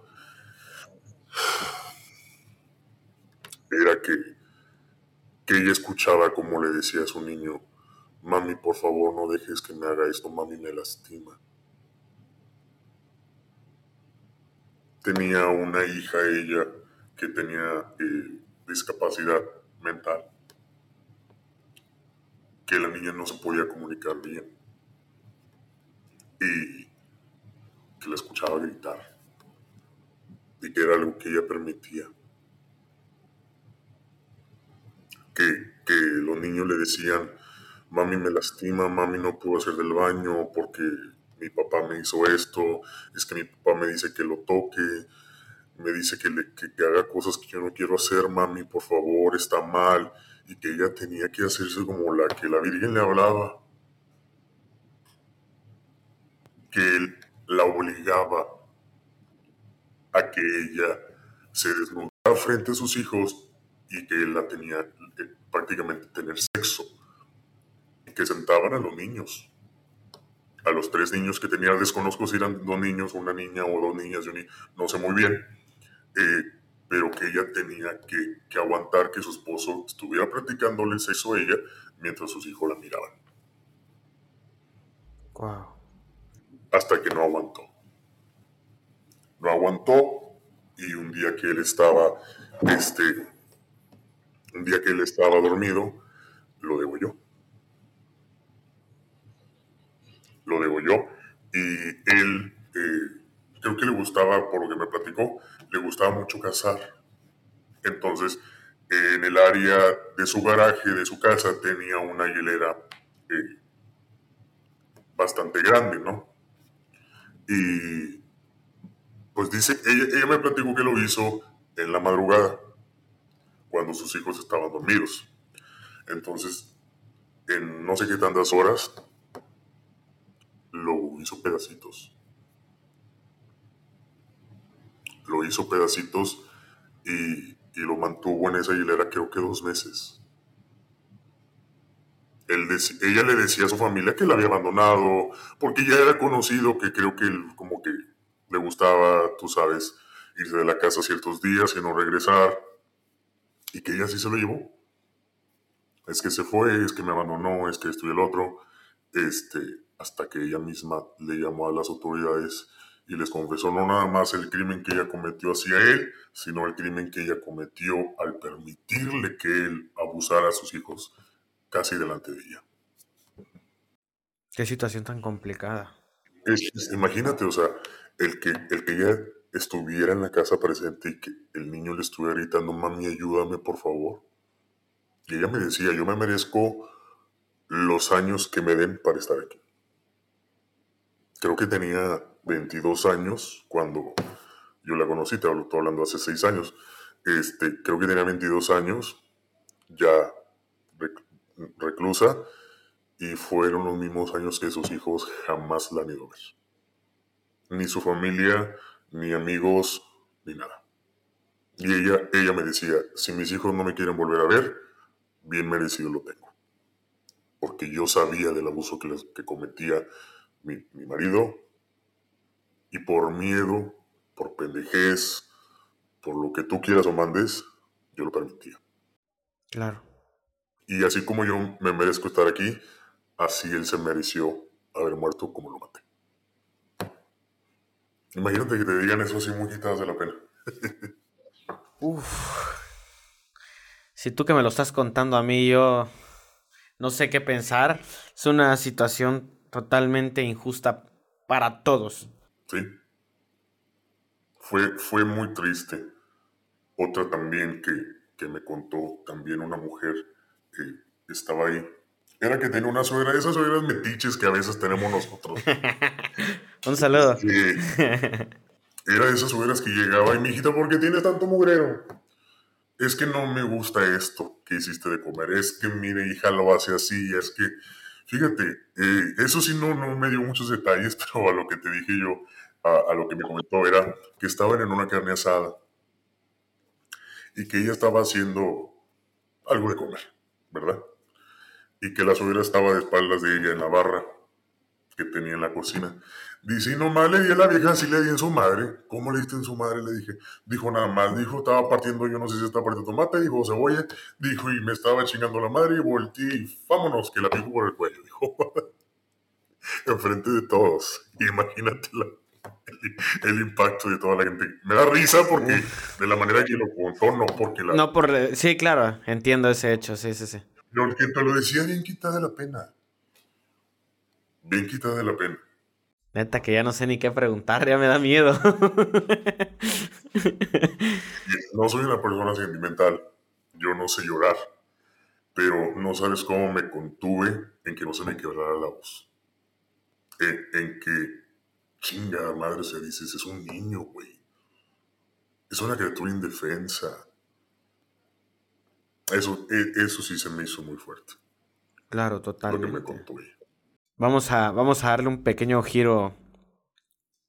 era que, que ella escuchaba como le decía a su niño, mami, por favor, no dejes que me haga esto, mami me lastima. Tenía una hija ella que tenía eh, discapacidad mental que la niña no se podía comunicar bien y que la escuchaba gritar y que era algo que ella permitía. Que, que los niños le decían, mami me lastima, mami no puedo hacer del baño porque mi papá me hizo esto, es que mi papá me dice que lo toque, me dice que, le, que haga cosas que yo no quiero hacer, mami, por favor, está mal y que ella tenía que hacerse como la que la Virgen le hablaba, que él la obligaba a que ella se desnudara frente a sus hijos y que él la tenía que eh, prácticamente tener sexo, y que sentaban a los niños, a los tres niños que tenía, desconozco si eran dos niños, una niña o dos niñas, no sé muy bien, eh, pero que ella tenía que, aguantar que su esposo estuviera practicándole sexo a ella mientras sus hijos la miraban. Wow. Hasta que no aguantó. No aguantó y un día que él estaba, este, un día que él estaba dormido, lo degolló. Lo degolló y él, eh, creo que le gustaba, por lo que me platicó, le gustaba mucho cazar. Entonces, en el área de su garaje, de su casa, tenía una hielera eh, bastante grande, ¿no? Y pues dice, ella, me platicó que lo hizo en la madrugada. cuando sus hijos estaban dormidos. Entonces, en no sé qué tantas horas, lo hizo pedacitos. Lo hizo pedacitos y, y lo mantuvo en esa hilera creo que dos meses. Ella le decía a su familia que la había abandonado, porque ya era conocido que creo que él como que le gustaba, tú sabes, irse de la casa ciertos días y no regresar, y que ella sí se lo llevó. Es que se fue, es que me abandonó, es que esto y el otro, este, hasta que ella misma le llamó a las autoridades y les confesó no nada más el crimen que ella cometió hacia él, sino el crimen que ella cometió al permitirle que él abusara a sus hijos casi delante de ella. Qué situación tan complicada. imagínate, o sea, el que, el que ella estuviera en la casa presente y que el niño le estuviera gritando, mami, ayúdame, por favor. Y ella me decía, yo me merezco los años que me den para estar aquí. Creo que tenía 22 años cuando yo la conocí, te hablo, estoy hablando hace 6 años. Este, creo que tenía 22 años, ya reclusa, y fueron los mismos años que sus hijos jamás la han ido a ver. Ni su familia, ni amigos, ni nada. Y ella, ella me decía, si mis hijos no me quieren volver a ver, bien merecido lo tengo. Porque yo sabía del abuso que, cometía mi, mi marido y por miedo, por pendejez, por lo que tú quieras o mandes, yo lo permitía. Claro. Y así como yo me merezco estar aquí, así él se mereció haber muerto como lo maté. Imagínate que te digan eso así muy quitadas de la pena. Uf. Si tú que me lo estás contando a mí, yo no sé qué pensar. Es una situación totalmente injusta para todos. Sí. Fue, fue muy triste. Otra también que, que me contó, también una mujer estaba ahí. Era que tenía una suegra, esas suegras metiches que a veces tenemos nosotros. Un saludo. era de esas suegras que llegaba y mi hijita, ¿por qué tienes tanto mugrero? Es que no me gusta esto que hiciste de comer. Es que mire, hija, lo hace así. Es que, fíjate, eh, eso sí no, no me dio muchos detalles, pero a lo que te dije yo, a, a lo que me comentó, era que estaban en una carne asada y que ella estaba haciendo algo de comer, ¿verdad? Y que la suegra estaba de espaldas de ella en la barra que tenía en la cocina. Dice, y nomás le di a la vieja, así le di en su madre. ¿Cómo le diste en su madre? Le dije. Dijo nada más, dijo, estaba partiendo, yo no sé si estaba partiendo tomate, dijo cebolla, dijo, y me estaba chingando la madre, y volteé, y vámonos, que la pico por el cuello, dijo. Enfrente de todos. Imagínate el, impacto de toda la gente. Me da risa porque de la manera que lo contó, no porque la... No por... Sí, claro, entiendo ese hecho, sí, sí, sí. Pero que te lo decía bien quitada de la pena. Bien quitada de la pena. Neta, que ya no sé ni qué preguntar, ya me da miedo. no soy una persona sentimental, yo no sé llorar, pero no sabes cómo me contuve en que no se me quebrara la voz. En, que, chinga madre, se dice, es un niño, güey. Es una criatura indefensa. Eso, e, eso sí se me hizo muy fuerte. Claro, totalmente. Lo que me contuve. Vamos a, vamos a darle un pequeño giro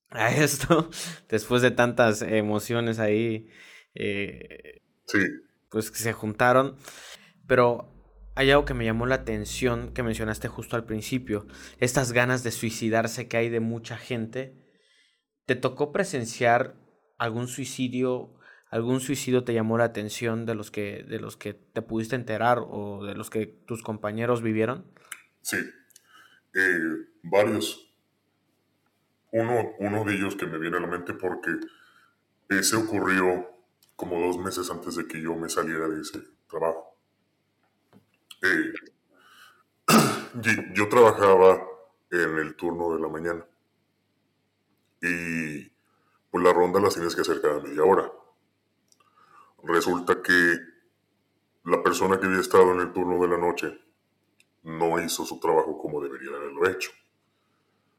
a esto, después de tantas emociones ahí, eh, sí. pues que se juntaron. Pero hay algo que me llamó la atención que mencionaste justo al principio, estas ganas de suicidarse que hay de mucha gente. ¿Te tocó presenciar algún suicidio? ¿Algún suicidio te llamó la atención de los que, de los que te pudiste enterar o de los que tus compañeros vivieron? Sí, eh, varios. Uno, uno de ellos que me viene a la mente porque ese ocurrió como dos meses antes de que yo me saliera de ese trabajo. Eh, yo trabajaba en el turno de la mañana y pues la ronda las tienes que hacer cada media hora. Resulta que la persona que había estado en el turno de la noche no hizo su trabajo como debería haberlo hecho.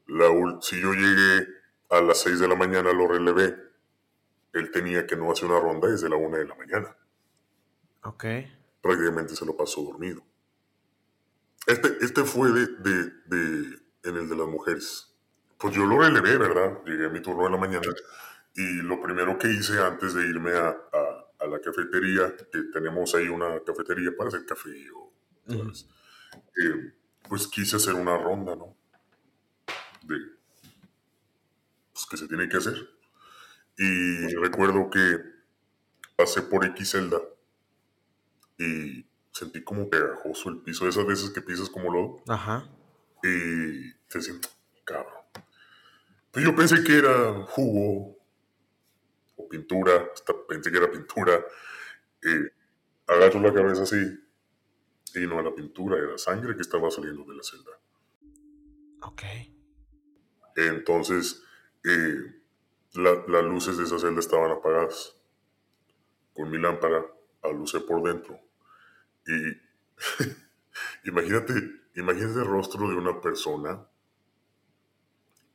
La, si yo llegué a las 6 de la mañana, lo relevé. Él tenía que no hacer una ronda desde la 1 de la mañana. Ok. Prácticamente se lo pasó dormido. Este, este fue de, de, de, en el de las mujeres. Pues yo lo relevé, ¿verdad? Llegué a mi turno en la mañana y lo primero que hice antes de irme a, a, a la cafetería, que tenemos ahí una cafetería para hacer café o, ¿sabes? Eh, pues quise hacer una ronda, ¿no? De, pues que se tiene que hacer. Y recuerdo que pasé por X celda y sentí como pegajoso el piso, esas veces que pisas como lodo. Ajá. Y te siento, cabrón. Pues yo pensé que era jugo o pintura, hasta pensé que era pintura. Eh, agacho la cabeza así y no era pintura, era sangre que estaba saliendo de la celda. Ok. Entonces, eh, la- las luces de esa celda estaban apagadas. Con mi lámpara alucé por dentro. Y imagínate, imagínate el rostro de una persona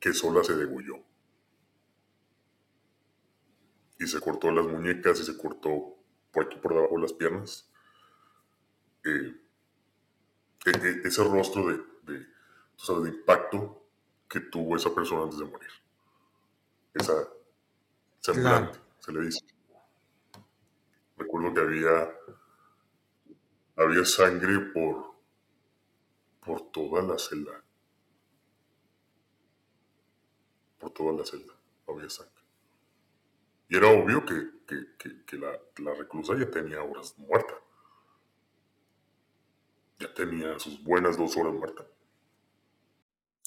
que sola se degolló. Y se cortó las muñecas y se cortó por aquí por debajo de las piernas. Eh, e- e- ese rostro de, de, tú sabes, de impacto que tuvo esa persona antes de morir. Esa semblante, se le dice. Recuerdo que había, había sangre por, por toda la celda. Por toda la celda había sangre. Y era obvio que, que- que- que la, la reclusa ya tenía horas muerta. Ya tenía sus buenas dos horas muerta.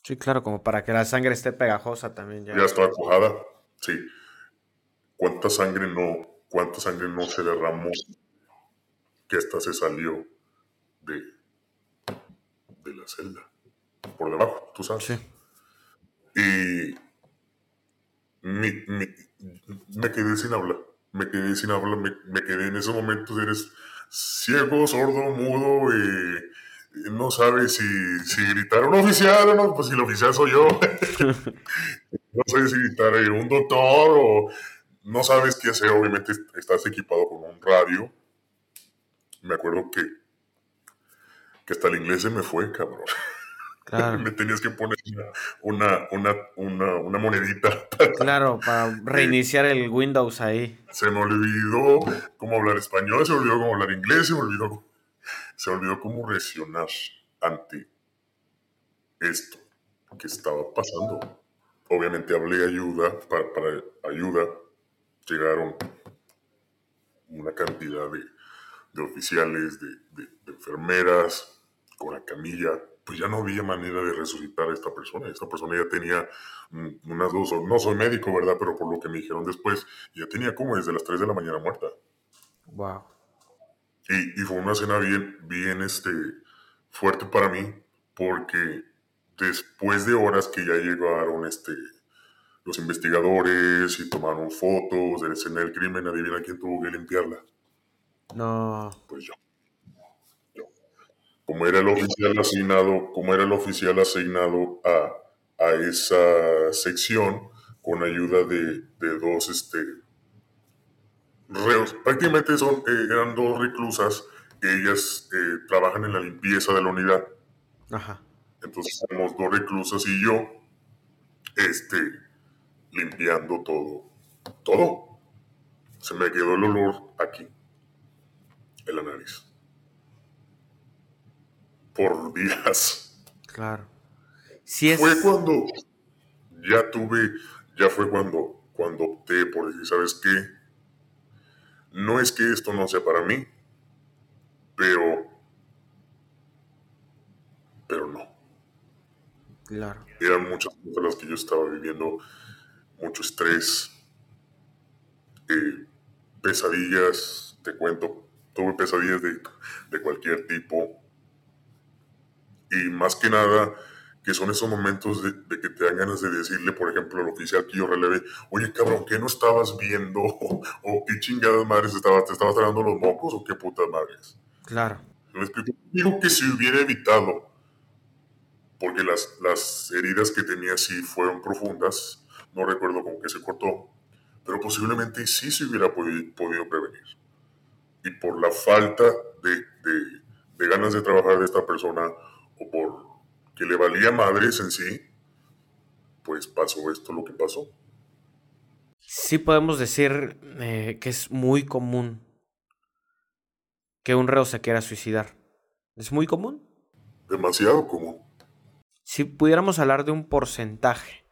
Sí, claro, como para que la sangre esté pegajosa también ya. Ya estaba cojada, sí. ¿Cuánta sangre no, cuánta sangre no se derramó que hasta se salió de, de la celda? Por debajo, tú sabes. Sí. Y mi- mi- me quedé sin habla. Me quedé sin habla. Me, me quedé en esos momentos. Eres ciego, sordo, mudo. eh, y no sabes si, si gritar un oficial o no. Pues si el oficial soy yo. no sé si gritar eh, un doctor o no sabes qué hacer. Obviamente estás equipado con un radio. Me acuerdo que, que hasta el inglés se me fue, cabrón. Claro. Me tenías que poner una, una, una, una monedita. Claro, para reiniciar el Windows ahí. Se me olvidó cómo hablar español, se me olvidó cómo hablar inglés, se me olvidó, se me olvidó cómo reaccionar ante esto que estaba pasando. Obviamente hablé ayuda, para, para ayuda llegaron una cantidad de, de oficiales, de, de- de enfermeras, con la camilla. Pues ya no había manera de resucitar a esta persona. Esta persona ya tenía mm, unas dos, no soy médico, ¿verdad? Pero por lo que me dijeron después, ya tenía como desde las 3 de la mañana muerta. Wow. Y, y fue una escena bien, bien este, fuerte para mí, porque después de horas que ya llegaron este, los investigadores y tomaron fotos de la escena del crimen, adivina quién tuvo que limpiarla. No. Pues yo. Yo. Como era el oficial asignado, como era el oficial asignado a, a esa sección, con ayuda de, de dos este, reos, prácticamente son, eh, eran dos reclusas, ellas eh, trabajan en la limpieza de la unidad. Ajá. Entonces éramos dos reclusas y yo, este, limpiando todo, todo. Se me quedó el olor aquí, en la nariz. Por días. Claro. Es. Fue cuando ya tuve, ya fue cuando, cuando opté por decir, ¿sabes qué? No es que esto no sea para mí, pero, pero no. Claro. eran muchas cosas las que yo estaba viviendo, mucho estrés, eh, pesadillas, te cuento, tuve pesadillas de, de cualquier tipo. Y más que nada, que son esos momentos de, de que te dan ganas de decirle, por ejemplo, al oficial que yo relevé, oye cabrón, ¿qué no estabas viendo? ¿O qué chingadas madres estabas? ¿Te estabas tragando los mocos o qué putas madres? Claro. ¿Me explico? Digo que si hubiera evitado, porque las, las heridas que tenía sí fueron profundas, no recuerdo con qué se cortó, pero posiblemente sí se hubiera podi- podido prevenir. Y por la falta de, de ganas de trabajar de esta persona o por que le valía madres en sí, pues pasó esto lo que pasó. Sí podemos decir eh, que es muy común que un reo se quiera suicidar. ¿Es muy común? Demasiado común. Si pudiéramos hablar de un porcentaje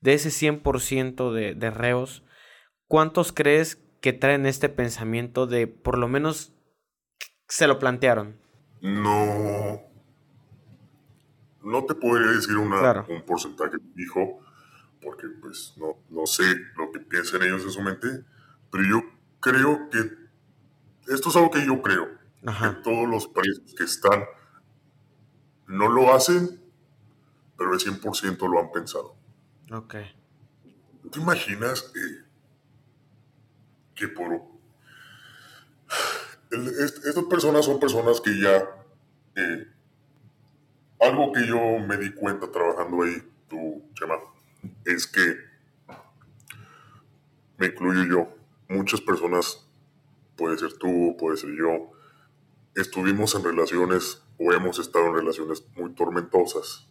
de ese 100% de, de reos, ¿cuántos crees que traen este pensamiento de por lo menos se lo plantearon? No. No te podría decir una, un porcentaje fijo, porque pues no, no sé lo que piensan ellos en su mente, pero yo creo que esto es algo que yo creo, que todos los países que están no lo hacen, pero el 100% lo han pensado. Ok. ¿Te imaginas eh, que por... estas personas son personas que ya... Eh, algo que yo me di cuenta trabajando ahí, tú, Chema, es que me incluyo yo. Muchas personas, puede ser tú, puede ser yo, estuvimos en relaciones o hemos estado en relaciones muy tormentosas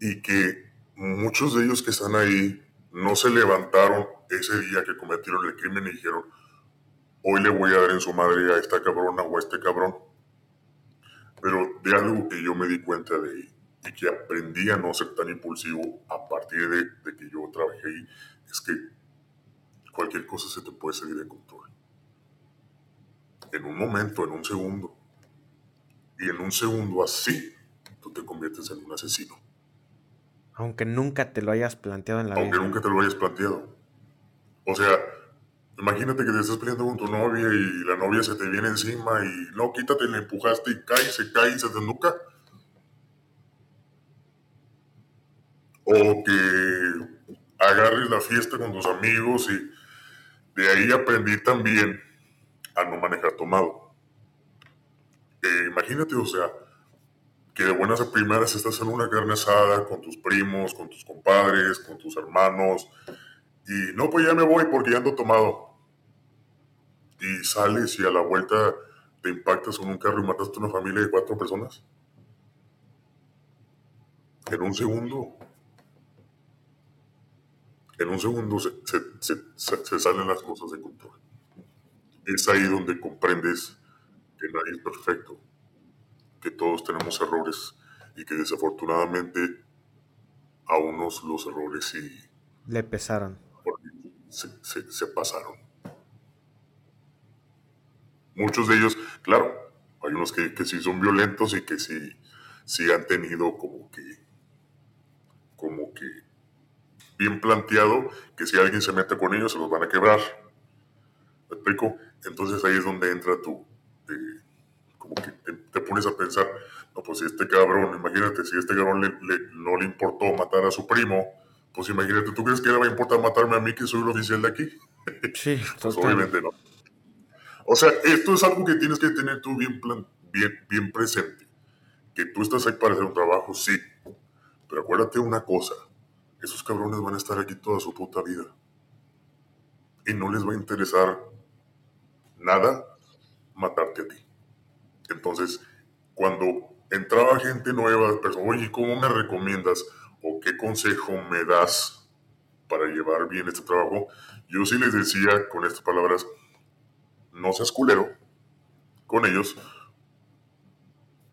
y que muchos de ellos que están ahí no se levantaron ese día que cometieron el crimen y dijeron, hoy le voy a dar en su madre a esta cabrona o a este cabrón. Pero de algo que yo me di cuenta de ahí y que aprendí a no ser tan impulsivo a partir de, de que yo trabajé ahí, es que cualquier cosa se te puede salir de control. En un momento, en un segundo. Y en un segundo así, tú te conviertes en un asesino. Aunque nunca te lo hayas planteado en la vida. Aunque nunca te lo hayas planteado. O sea, imagínate que te estás peleando con tu novia y la novia se te viene encima y no, quítate, le empujaste y cae, se cae y se desnuca. O que agarres la fiesta con tus amigos y de ahí aprendí también a no manejar tomado. Eh, imagínate, o sea, que de buenas a primeras estás en una carne asada con tus primos, con tus compadres, con tus hermanos, y no, pues ya me voy porque ya ando tomado. Y sales y a la vuelta te impactas con un carro y mataste a una familia de cuatro personas. En un segundo. En un segundo se, se salen las cosas de control. Es ahí donde comprendes que nadie es perfecto que todos tenemos errores y que desafortunadamente a unos los errores sí... Le pesaron. Se, pasaron. Muchos de ellos, claro, hay unos que, que sí son violentos y que sí, sí han tenido como que, como que bien planteado que si alguien se mete con ellos se los van a quebrar. ¿Me explico? Entonces ahí es donde entra tu, eh, como que te, pones a pensar, no, pues si este cabrón, imagínate, si este cabrón no le importó matar a su primo, pues imagínate, ¿tú crees que le va a importar matarme a mí que soy el oficial de aquí? Sí, pues obviamente no. O sea, esto es algo que tienes que tener tú bien, bien, bien presente. Que tú estás ahí para hacer un trabajo, sí. Pero acuérdate una cosa, esos cabrones van a estar aquí toda su puta vida. Y no les va a interesar nada matarte a ti. Entonces, cuando entraba gente nueva, pues, oye, ¿cómo me recomiendas o qué consejo me das para llevar bien este trabajo? Yo sí les decía con estas palabras, no seas culero con ellos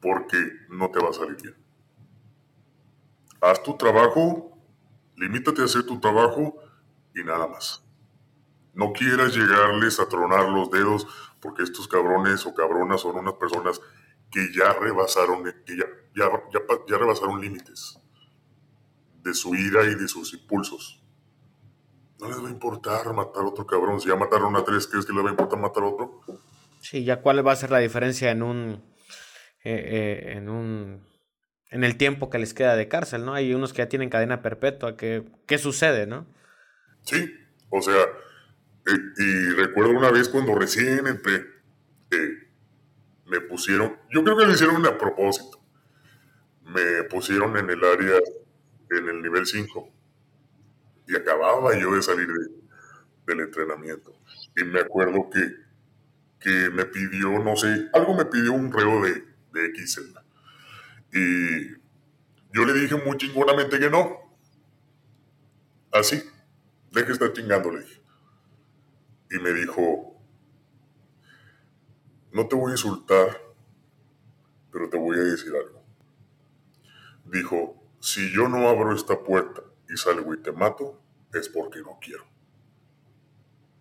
porque no te va a salir bien. Haz tu trabajo, limítate a hacer tu trabajo y nada más. No quieras llegarles a tronar los dedos porque estos cabrones o cabronas son unas personas que ya rebasaron, que ya, ya, ya, rebasaron límites de su ira y de sus impulsos. No les va a importar matar a otro cabrón. Si ya mataron a tres, ¿crees que les va a importar matar a otro? Sí, ya cuál va a ser la diferencia en un, eh, eh, en un, en el tiempo que les queda de cárcel, ¿no? Hay unos que ya tienen cadena perpetua. ¿Qué, qué sucede, no? Sí, o sea, y recuerdo una vez cuando recién entré, me pusieron, yo creo que lo hicieron a propósito, me pusieron en el área, en el nivel 5, y acababa yo de salir del entrenamiento. Y me acuerdo que que me pidió, no sé, algo me pidió un reo de, de. Y yo le dije muy chingonamente que no. Así, deje estar chingando, le dije. Y me dijo, no te voy a insultar, pero te voy a decir algo. Dijo, si yo no abro esta puerta y salgo y te mato, es porque no quiero.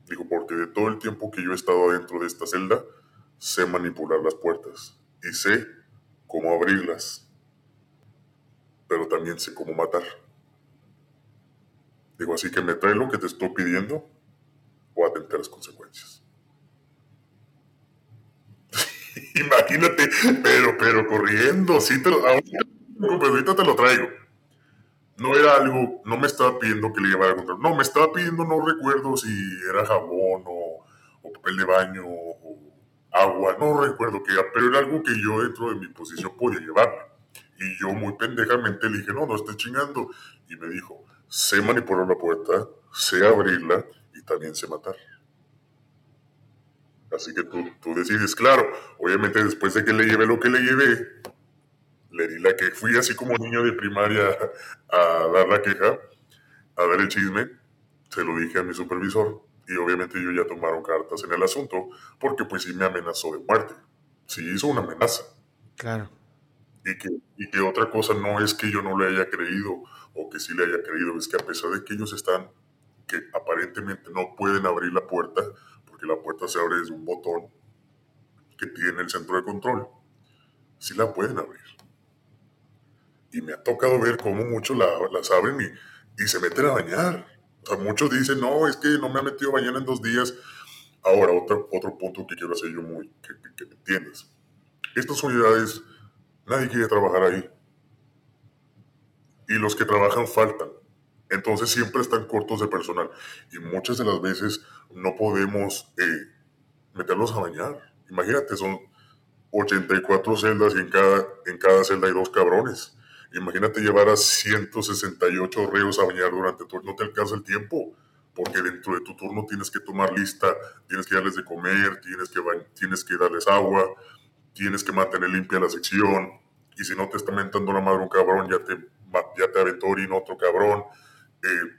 Dijo, porque de todo el tiempo que yo he estado dentro de esta celda, sé manipular las puertas y sé cómo abrirlas, pero también sé cómo matar. Digo, así que me trae lo que te estoy pidiendo o atente a las consecuencias. Imagínate, pero, pero corriendo, sí te lo, ahorita te lo traigo. No era algo, no me estaba pidiendo que le llevara control. No, me estaba pidiendo, no recuerdo si era jabón o, papel de baño o agua, no recuerdo qué era, pero era algo que yo dentro de mi posición podía llevar. Y yo muy pendejamente le dije, no, no estés chingando. Y me dijo, sé manipular la puerta, sé abrirla también sé matar. Así que tú, tú decides, claro, obviamente después de que le llevé lo que le llevé, le di la que fui así como niño de primaria a dar la queja, a dar el chisme, se lo dije a mi supervisor y obviamente ellos ya tomaron cartas en el asunto porque pues sí me amenazó de muerte, sí hizo una amenaza. Claro. Y que, y que otra cosa no es que yo no le haya creído o que sí le haya creído, es que a pesar de que ellos están, que aparentemente no pueden abrir la puerta, porque la puerta se abre desde un botón que tiene el centro de control, sí la pueden abrir. Y me ha tocado ver cómo muchos la, las abren y, y se meten a bañar. O sea, muchos dicen, no, es que no me ha metido bañar en dos días. Ahora, otro, otro punto que quiero hacer yo muy, que, que, que me entiendas. Estas unidades, nadie quiere trabajar ahí. Y los que trabajan faltan. Entonces siempre están cortos de personal. Y muchas de las veces no podemos eh, meterlos a bañar. Imagínate, son 84 celdas y en cada, en cada celda hay dos cabrones. Imagínate llevar a 168 reos a bañar durante tu... No te alcanza el tiempo, porque dentro de tu turno tienes que tomar lista, tienes que darles de comer, tienes que, tienes que darles agua, tienes que mantener limpia la sección, y si no te está mentando la madre un cabrón, ya te, ya te aventó otro cabrón. Eh,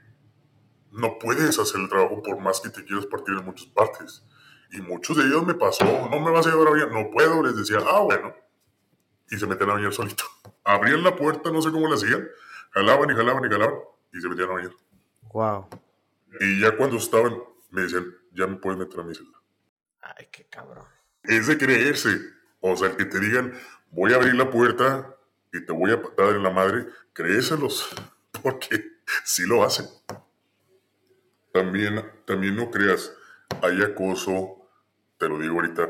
no puedes hacer el trabajo por más que te quieras partir en muchas partes. Y muchos de ellos me pasó, no me vas a llevar a bañar, no puedo, les decía, ah, bueno. Y se metían a bañar solito. Abrían la puerta, no sé cómo lo hacían, jalaban y jalaban y jalaban, y se metían a bañar. Wow. Y ya cuando estaban, me decían, ya me puedes meter a mi celda. Ay, qué cabrón. Es de creerse. O sea, que te digan, voy a abrir la puerta y te voy a patar en la madre, créeselos, porque sí lo hacen. También, también no creas, hay acoso, te lo digo ahorita,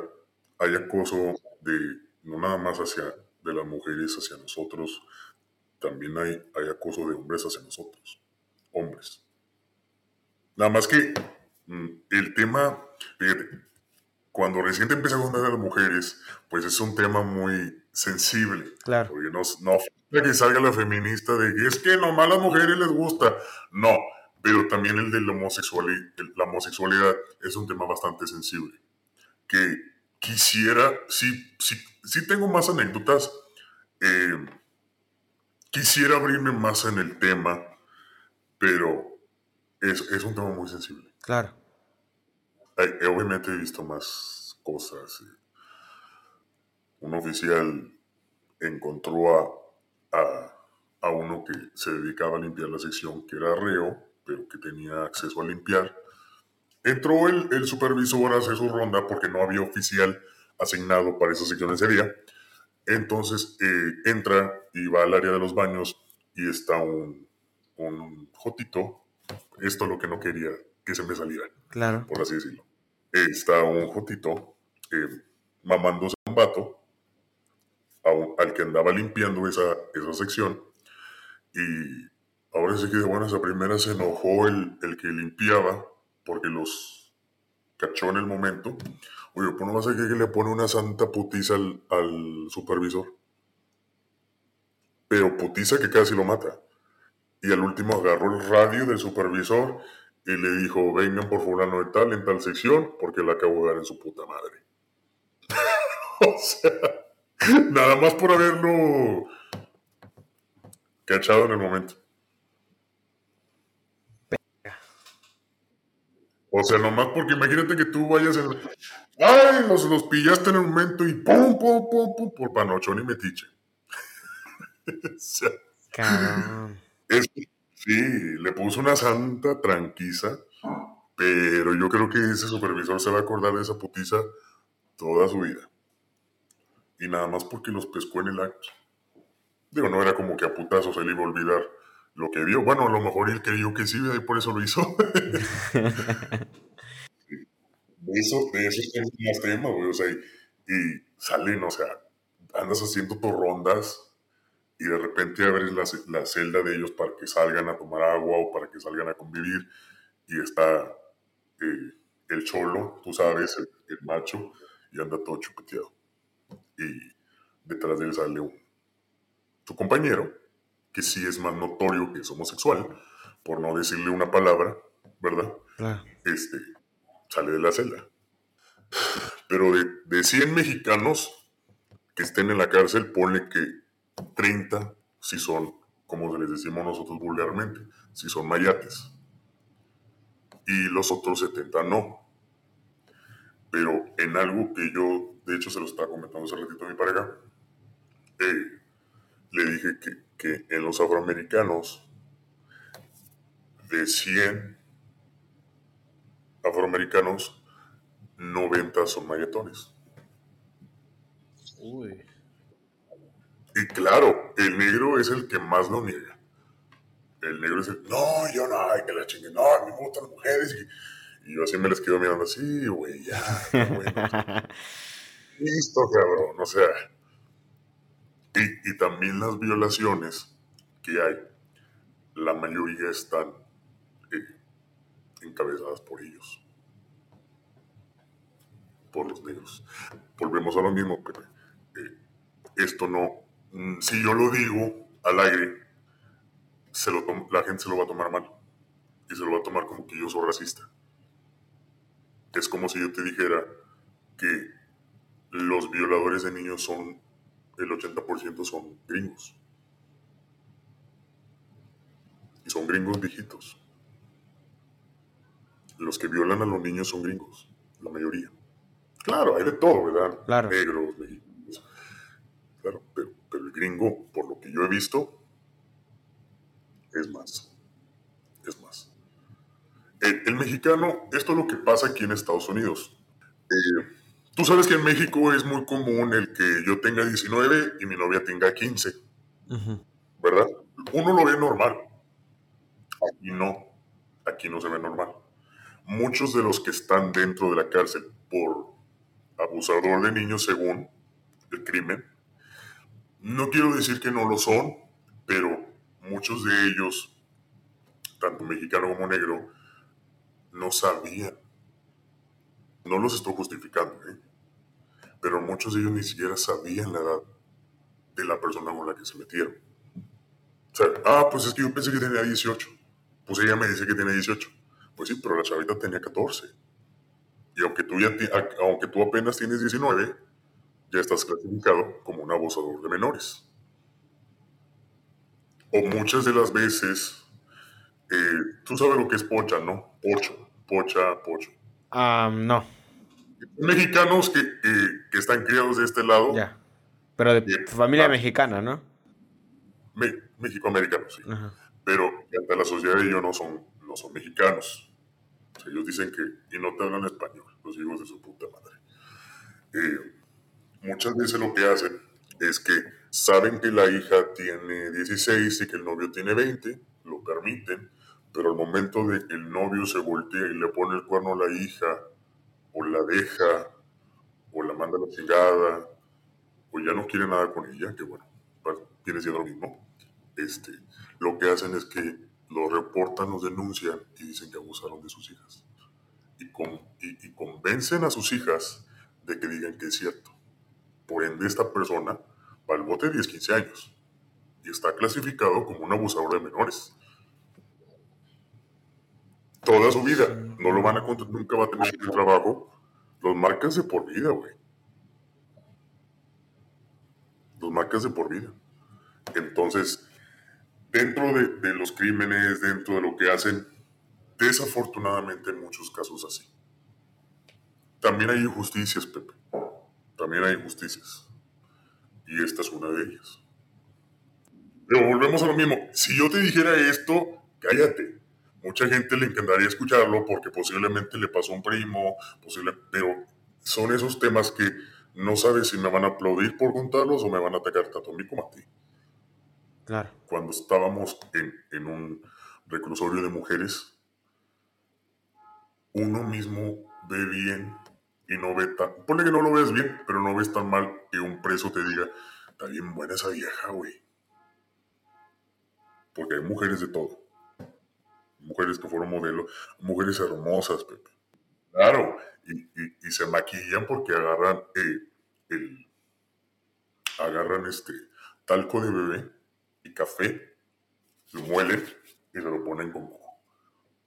hay acoso de, no nada más hacia, de las mujeres hacia nosotros, también hay, hay acoso de hombres hacia nosotros, hombres. Nada más que mm, el tema, fíjate, cuando recién te a contar a las mujeres, pues es un tema muy sensible. Claro. Porque no, no que salga la feminista de que es que nomás a las mujeres les gusta. No, pero también el de la homosexualidad, la homosexualidad es un tema bastante sensible. Que quisiera, sí, sí, sí tengo más anécdotas, eh, quisiera abrirme más en el tema, pero es, es un tema muy sensible. Claro. Eh, obviamente he visto más cosas. Un oficial encontró a, a, a uno que se dedicaba a limpiar la sección, que era reo, pero que tenía acceso a limpiar. Entró el, el, supervisor a hacer su ronda porque no había oficial asignado para esa sección ese día. Entonces eh, entra y va al área de los baños y está un, un jotito. Esto es lo que no quería que se me saliera. Claro. Por así decirlo. Eh, está un jotito eh, mamándose un vato al que andaba limpiando esa, esa sección. Y Ahora sí que de buenas a primeras se enojó el, el que limpiaba porque los cachó en el momento. Oye, pues no vas a que le pone una santa putiza al, al, supervisor. Pero putiza que casi lo mata. Y al último agarró el radio del supervisor y le dijo, vengan por fulano de tal en tal sección porque la acabo de dar en su puta madre. o sea, nada más por haberlo cachado en el momento. O sea, nomás porque imagínate que tú vayas en... ¡Ay! Los, los pillaste en el momento y ¡pum, pum, pum, pum! Por panochón y metiche. o sea, sí, le puso una santa tranquisa, pero yo creo que ese supervisor se va a acordar de esa putiza toda su vida. Y nada más porque los pescó en el acto. Digo, no era como que a putazos se le iba a olvidar lo que vio. Bueno, a lo mejor él creyó que sí, y por eso lo hizo. de eso, de eso es más tema, güey. O sea, y, salen, o sea, andas haciendo tus rondas y de repente abres la, la, celda de ellos para que salgan a tomar agua o para que salgan a convivir y está eh, el cholo, tú sabes, el, el, macho, y anda todo chupeteado. Y detrás de él sale un, tu compañero que sí es más notorio que es homosexual, por no decirle una palabra, ¿verdad? Este, sale de la celda. Pero de, de 100 mexicanos que estén en la cárcel, ponle que 30 si son, como les decimos nosotros vulgarmente, si son mayates. Y los otros 70 no. Pero en algo que yo, de hecho, se lo estaba comentando hace ratito a mi pareja, eh, le dije que que en los afroamericanos, de 100 afroamericanos, 90 son mayetones. Uy. Y claro, el negro es el que más lo niega. El negro es el, no, yo no, que la chingue, no, me gustan las mujeres. Y, yo así me les quedo mirando así, güey, ya, Listo, cabrón, o sea y, también las violaciones que hay, la mayoría están eh, encabezadas por ellos, por los negros. Volvemos a lo mismo, Pepe. Eh, esto no, mm, si yo lo digo al aire, se lo la gente se lo va a tomar mal y se lo va a tomar como que yo soy racista. Es como si yo te dijera que los violadores de niños son el 80% son gringos. Y son gringos viejitos. Los que violan a los niños son gringos, la mayoría. Claro, hay de todo, ¿verdad? Claro. Negros, mexicanos. Claro, pero, el gringo, por lo que yo he visto, es más. Es más. El, mexicano, esto es lo que pasa aquí en Estados Unidos. Eh, Tú sabes que en México es muy común el que yo tenga 19 y mi novia tenga 15. ¿Verdad? Uno lo ve normal. Aquí no. Aquí no se ve normal. Muchos de los que están dentro de la cárcel por abusador de niños según el crimen, no quiero decir que no lo son, pero muchos de ellos, tanto mexicano como negro, no sabían. No los estoy justificando, ¿eh? Pero muchos de ellos ni siquiera sabían la edad de la persona con la que se metieron. O sea, ah, pues es que yo pensé que tenía 18. Pues ella me dice que tiene 18. Pues sí, pero la chavita tenía 14. Y aunque tú, ya aunque tú apenas tienes 19, ya estás clasificado como un abusador de menores. O muchas de las veces, eh, tú sabes lo que es pocha, ¿no? Pocho, pocha, pocho. Ah, no mexicanos que, que, están criados de este lado. Ya. Pero de eh, familia ah, mexicana, ¿no? Me, México-americanos, sí. Pero ante la sociedad de ellos no son, no son mexicanos. ellos dicen que, y no te hablan español, los hijos de su puta madre. Eh, muchas veces lo que hacen es que saben que la hija tiene 16 y que el novio tiene 20, lo permiten, pero al momento de que el novio se voltea y le pone el cuerno a la hija o la deja, o la manda a la chingada, o ya no quiere nada con ella, que bueno, viene siendo lo mismo, este, lo que hacen es que lo reportan, los denuncian y dicen que abusaron de sus hijas. Y, con, y, convencen a sus hijas de que digan que es cierto. Por ende, esta persona va al bote de 10, 15 años y está clasificado como un abusador de menores toda su vida. No lo van a nunca va a tener el trabajo. Los marcas de por vida, güey. los marcas de por vida. Entonces, dentro de, de los crímenes, dentro de lo que hacen, desafortunadamente en muchos casos así. También hay injusticias, Pepe. También hay injusticias. Y esta es una de ellas. Pero volvemos a lo mismo. Si yo te dijera esto, cállate. Mucha gente le encantaría escucharlo porque posiblemente le pasó a un primo, posible, pero son esos temas que no sabes si me van a aplaudir por contarlos o me van a atacar tanto a mí como a ti. Claro. Cuando estábamos en, en un reclusorio de mujeres, uno mismo ve bien y no ve tan... Ponle que no lo ves bien, pero no ves tan mal que un preso te diga, está bien buena esa vieja, güey. Porque hay mujeres de todo. Mujeres que fueron modelos, mujeres hermosas, Pepe. Claro, y, y, se maquillan porque agarran eh, el... Agarran este talco de bebé y café, lo muelen y se lo ponen como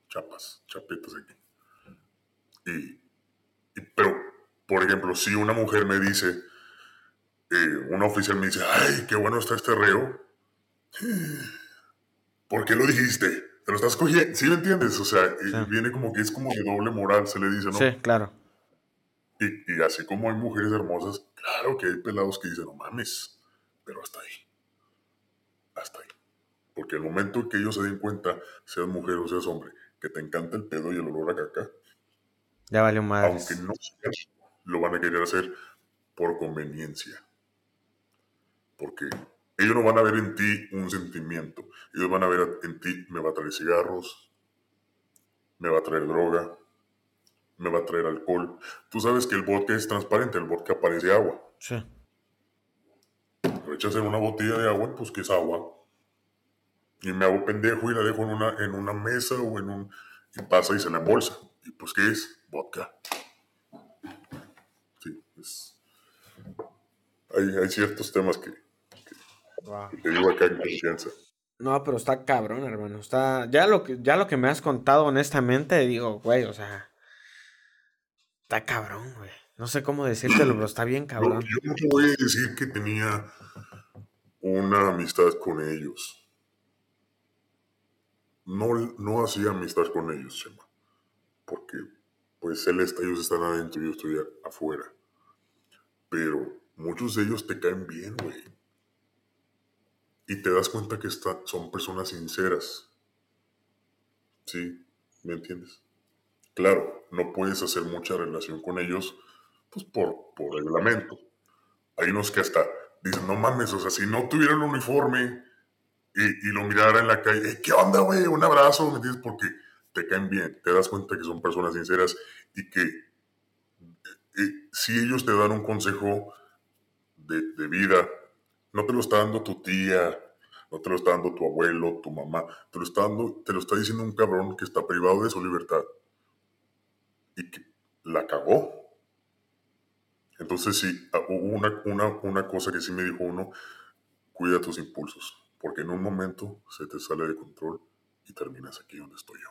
chapas, chapetas aquí. Y, y, pero, por ejemplo, si una mujer me dice, eh, una oficial me dice, ay, qué bueno está este reo, ¿por qué lo dijiste? ¿Te lo estás cogiendo? ¿Sí me entiendes? O sea, sí. viene como que es como de doble moral, se le dice, ¿no? Sí, claro. Y, y, así como hay mujeres hermosas, claro que hay pelados que dicen, no mames, pero hasta ahí. Hasta ahí. Porque el momento que ellos se den cuenta, seas mujer o seas hombre, que te encanta el pedo y el olor a caca, ya valió más. Aunque no seas, lo van a querer hacer por conveniencia. Porque ellos no van a ver en ti un sentimiento. Ellos van a ver en ti, me va a traer cigarros, me va a traer droga, me va a traer alcohol. Tú sabes que el vodka es transparente, el vodka parece agua. Sí. Lo echas en una botella de agua, pues que es agua. Y me hago pendejo y la dejo en una, en una mesa o en un... Y pasa y se la embolsa. ¿Y pues qué es? Vodka. Sí, es... Hay, hay ciertos temas que, que, wow. te digo acá en confianza. No, pero está cabrón, hermano. Está. Ya lo que, ya lo que me has contado, honestamente, digo, güey, o sea. Está cabrón, güey. No sé cómo decírtelo, pero está bien cabrón. Yo, yo no te voy a decir que tenía una amistad con ellos. No, no hacía amistad con ellos, Chema porque pues él está, ellos están adentro y yo estoy afuera. Pero muchos de ellos te caen bien, güey. Y te das cuenta que está, son personas sinceras. ¿Sí? ¿Me entiendes? Claro, no puedes hacer mucha relación con ellos, pues por, por reglamento. Hay unos que hasta dicen, no mames, o sea, si no tuviera el uniforme y, y lo mirara en la calle, ¿qué onda, güey? Un abrazo, ¿me entiendes? Porque te caen bien, te das cuenta que son personas sinceras y que eh, si ellos te dan un consejo de, vida, no te lo está dando tu tía, no te lo está dando tu abuelo, tu mamá, te lo está, dando, te lo está diciendo un cabrón que está privado de su libertad y que la cagó. Entonces sí, ah, hubo una, una, una cosa que sí me dijo uno, cuida tus impulsos, porque en un momento se te sale de control y terminas aquí donde estoy yo.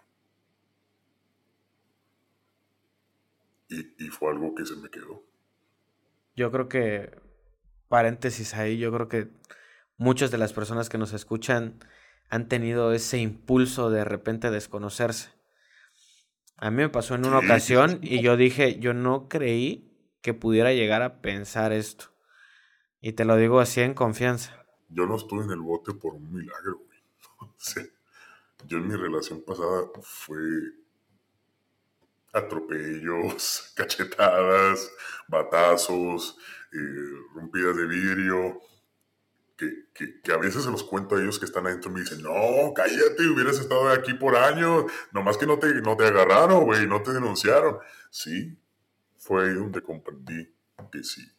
y, y, fue algo que se me quedó. Yo creo que, paréntesis ahí, yo creo que muchas de las personas que nos escuchan han tenido ese impulso de repente desconocerse. A mí me pasó en una ocasión y yo dije, yo no creí que pudiera llegar a pensar esto. Y te lo digo así en confianza. Yo no estuve en el bote por un milagro, güey. O sea, yo en mi relación pasada fue atropellos, cachetadas, batazos, eh, rompidas de vidrio, que, que, a veces se los cuento a ellos que están adentro y me dicen, no, cállate, hubieras estado aquí por años, nomás que no te, no te agarraron, güey, no te denunciaron. Sí, fue ahí donde comprendí que sí.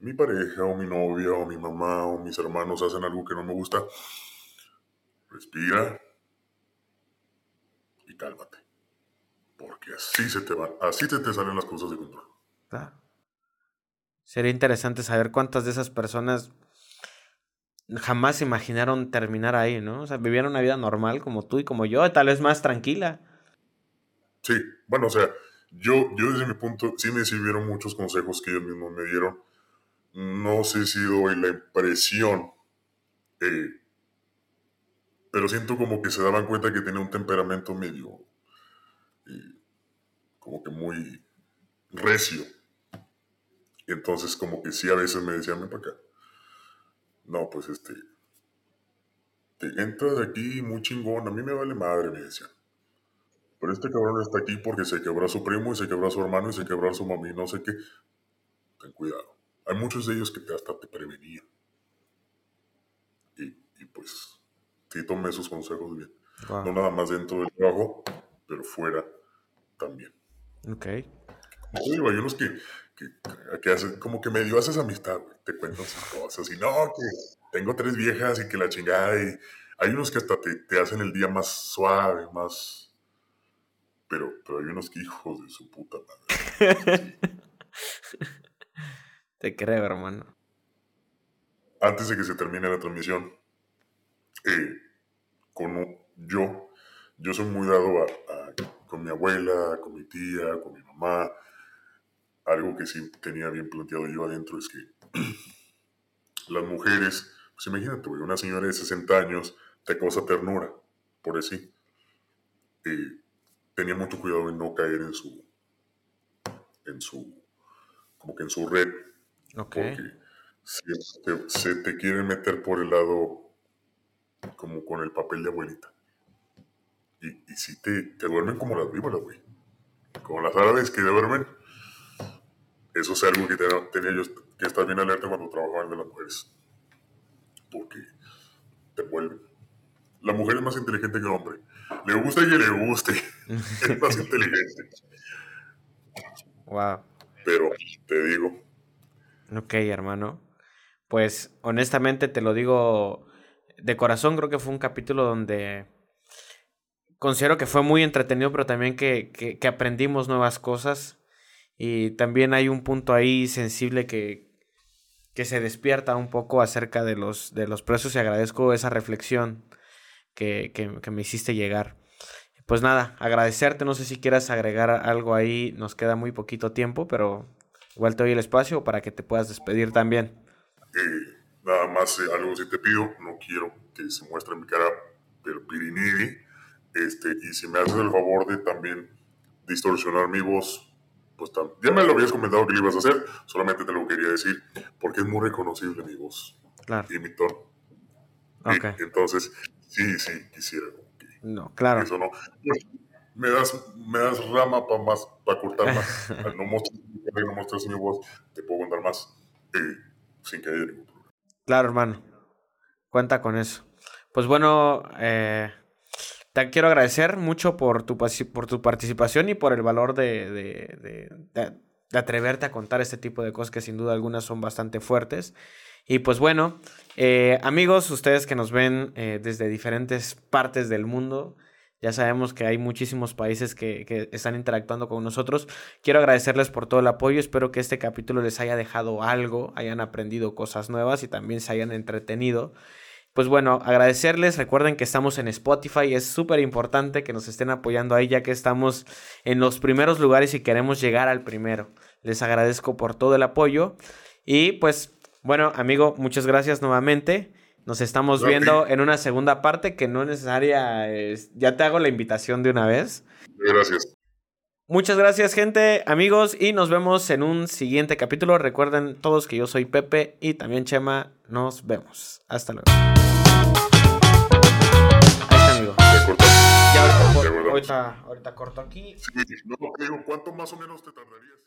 Mi pareja o mi novia o mi mamá o mis hermanos hacen algo que no me gusta, respira y cálmate porque así se te van, así te, te salen las cosas de control. Claro. Sería interesante saber cuántas de esas personas jamás imaginaron terminar ahí, ¿no? O sea, vivieron una vida normal como tú y como yo, tal vez más tranquila. Sí, bueno, o sea, yo, yo desde mi punto, sí me sirvieron muchos consejos que ellos mismos me dieron, no sé si doy la impresión, eh, pero siento como que se daban cuenta que tenía un temperamento medio, eh, como que muy recio. Entonces como que sí a veces me decían, ven para acá. No, pues este, te entras de aquí muy chingón, a mí me vale madre, me decían. Pero este cabrón está aquí porque se quebró a su primo y se quebró a su hermano y se quebró a su mami, no sé qué. Ten cuidado. Hay muchos de ellos que hasta te prevenían. Y, pues, sí tomé esos consejos bien. No nada más dentro del trabajo, pero fuera también. Ok. hay unos que, que, hacen, como que medio haces amistad, Te cuentan sus cosas. Y no, que tengo tres viejas y que la chingada. Y hay unos que hasta te, te hacen el día más suave, más. Pero, pero hay unos que hijos de su puta madre. Te creo, hermano. Antes de que se termine la transmisión, eh, con yo, yo soy muy dado a, con mi abuela, con mi tía, con mi mamá. Algo que sí tenía bien planteado yo adentro es que las mujeres, pues imagínate, una señora de 60 años te causa ternura, por así. Eh, tenía mucho cuidado de no caer en su, en su, como que en su red porque se te, quiere meter por el lado como con el papel de abuelita. Y, y si te, te, duermen como las víboras, güey. Como las árabes que duermen. Eso es algo que tenía yo que estar bien alerta cuando trabajaban de las mujeres. Porque te vuelven. La mujer es más inteligente que el hombre. Le gusta que le guste. es más inteligente. Wow. Pero te digo, Ok, hermano. Pues honestamente te lo digo de corazón, creo que fue un capítulo donde considero que fue muy entretenido, pero también que, que, aprendimos nuevas cosas. Y también hay un punto ahí sensible que, que se despierta un poco acerca de los, de los precios y agradezco esa reflexión que, que, me hiciste llegar. Pues nada, agradecerte, no sé si quieras agregar algo ahí, nos queda muy poquito tiempo, pero Igual te doy el espacio para que te puedas despedir también. Eh, nada más eh, algo si te pido, no quiero que se muestre mi cara del pirinidi. Este, y si me haces el favor de también distorsionar mi voz, pues ya me lo habías comentado que lo ibas a hacer, solamente te lo quería decir, porque es muy reconocible mi voz claro. y mi tono. Okay. entonces, sí, sí, quisiera. no, claro. Eso no me das, me das rama para más, para cortar más. Al no mostrar, no mostrarse mi voz, te puedo contar más eh, sin que haya ningún problema. Claro, hermano. Cuenta con eso. Pues bueno, eh, te quiero agradecer mucho por tu, por tu participación y por el valor de, de, de, atreverte a contar este tipo de cosas que sin duda algunas son bastante fuertes. Y pues bueno, eh, amigos, ustedes que nos ven eh, desde diferentes partes del mundo, ya sabemos que hay muchísimos países que, están interactuando con nosotros. Quiero agradecerles por todo el apoyo. Espero que este capítulo les haya dejado algo, hayan aprendido cosas nuevas y también se hayan entretenido. Pues bueno, agradecerles. Recuerden que estamos en Spotify. Es súper importante que nos estén apoyando ahí ya que estamos en los primeros lugares y queremos llegar al primero. Les agradezco por todo el apoyo. Y pues bueno, amigo, muchas gracias nuevamente. Nos estamos viendo en una segunda parte que no es necesaria. ya te hago la invitación de una vez. Gracias. Muchas gracias, gente, amigos, y nos vemos en un siguiente capítulo. Recuerden todos que yo soy Pepe y también Chema. Nos vemos. Hasta luego. Ahí está, amigo. Ya ahorita, ahorita, ahorita corto aquí. Sí, no, ¿cuánto más o menos te tardarías?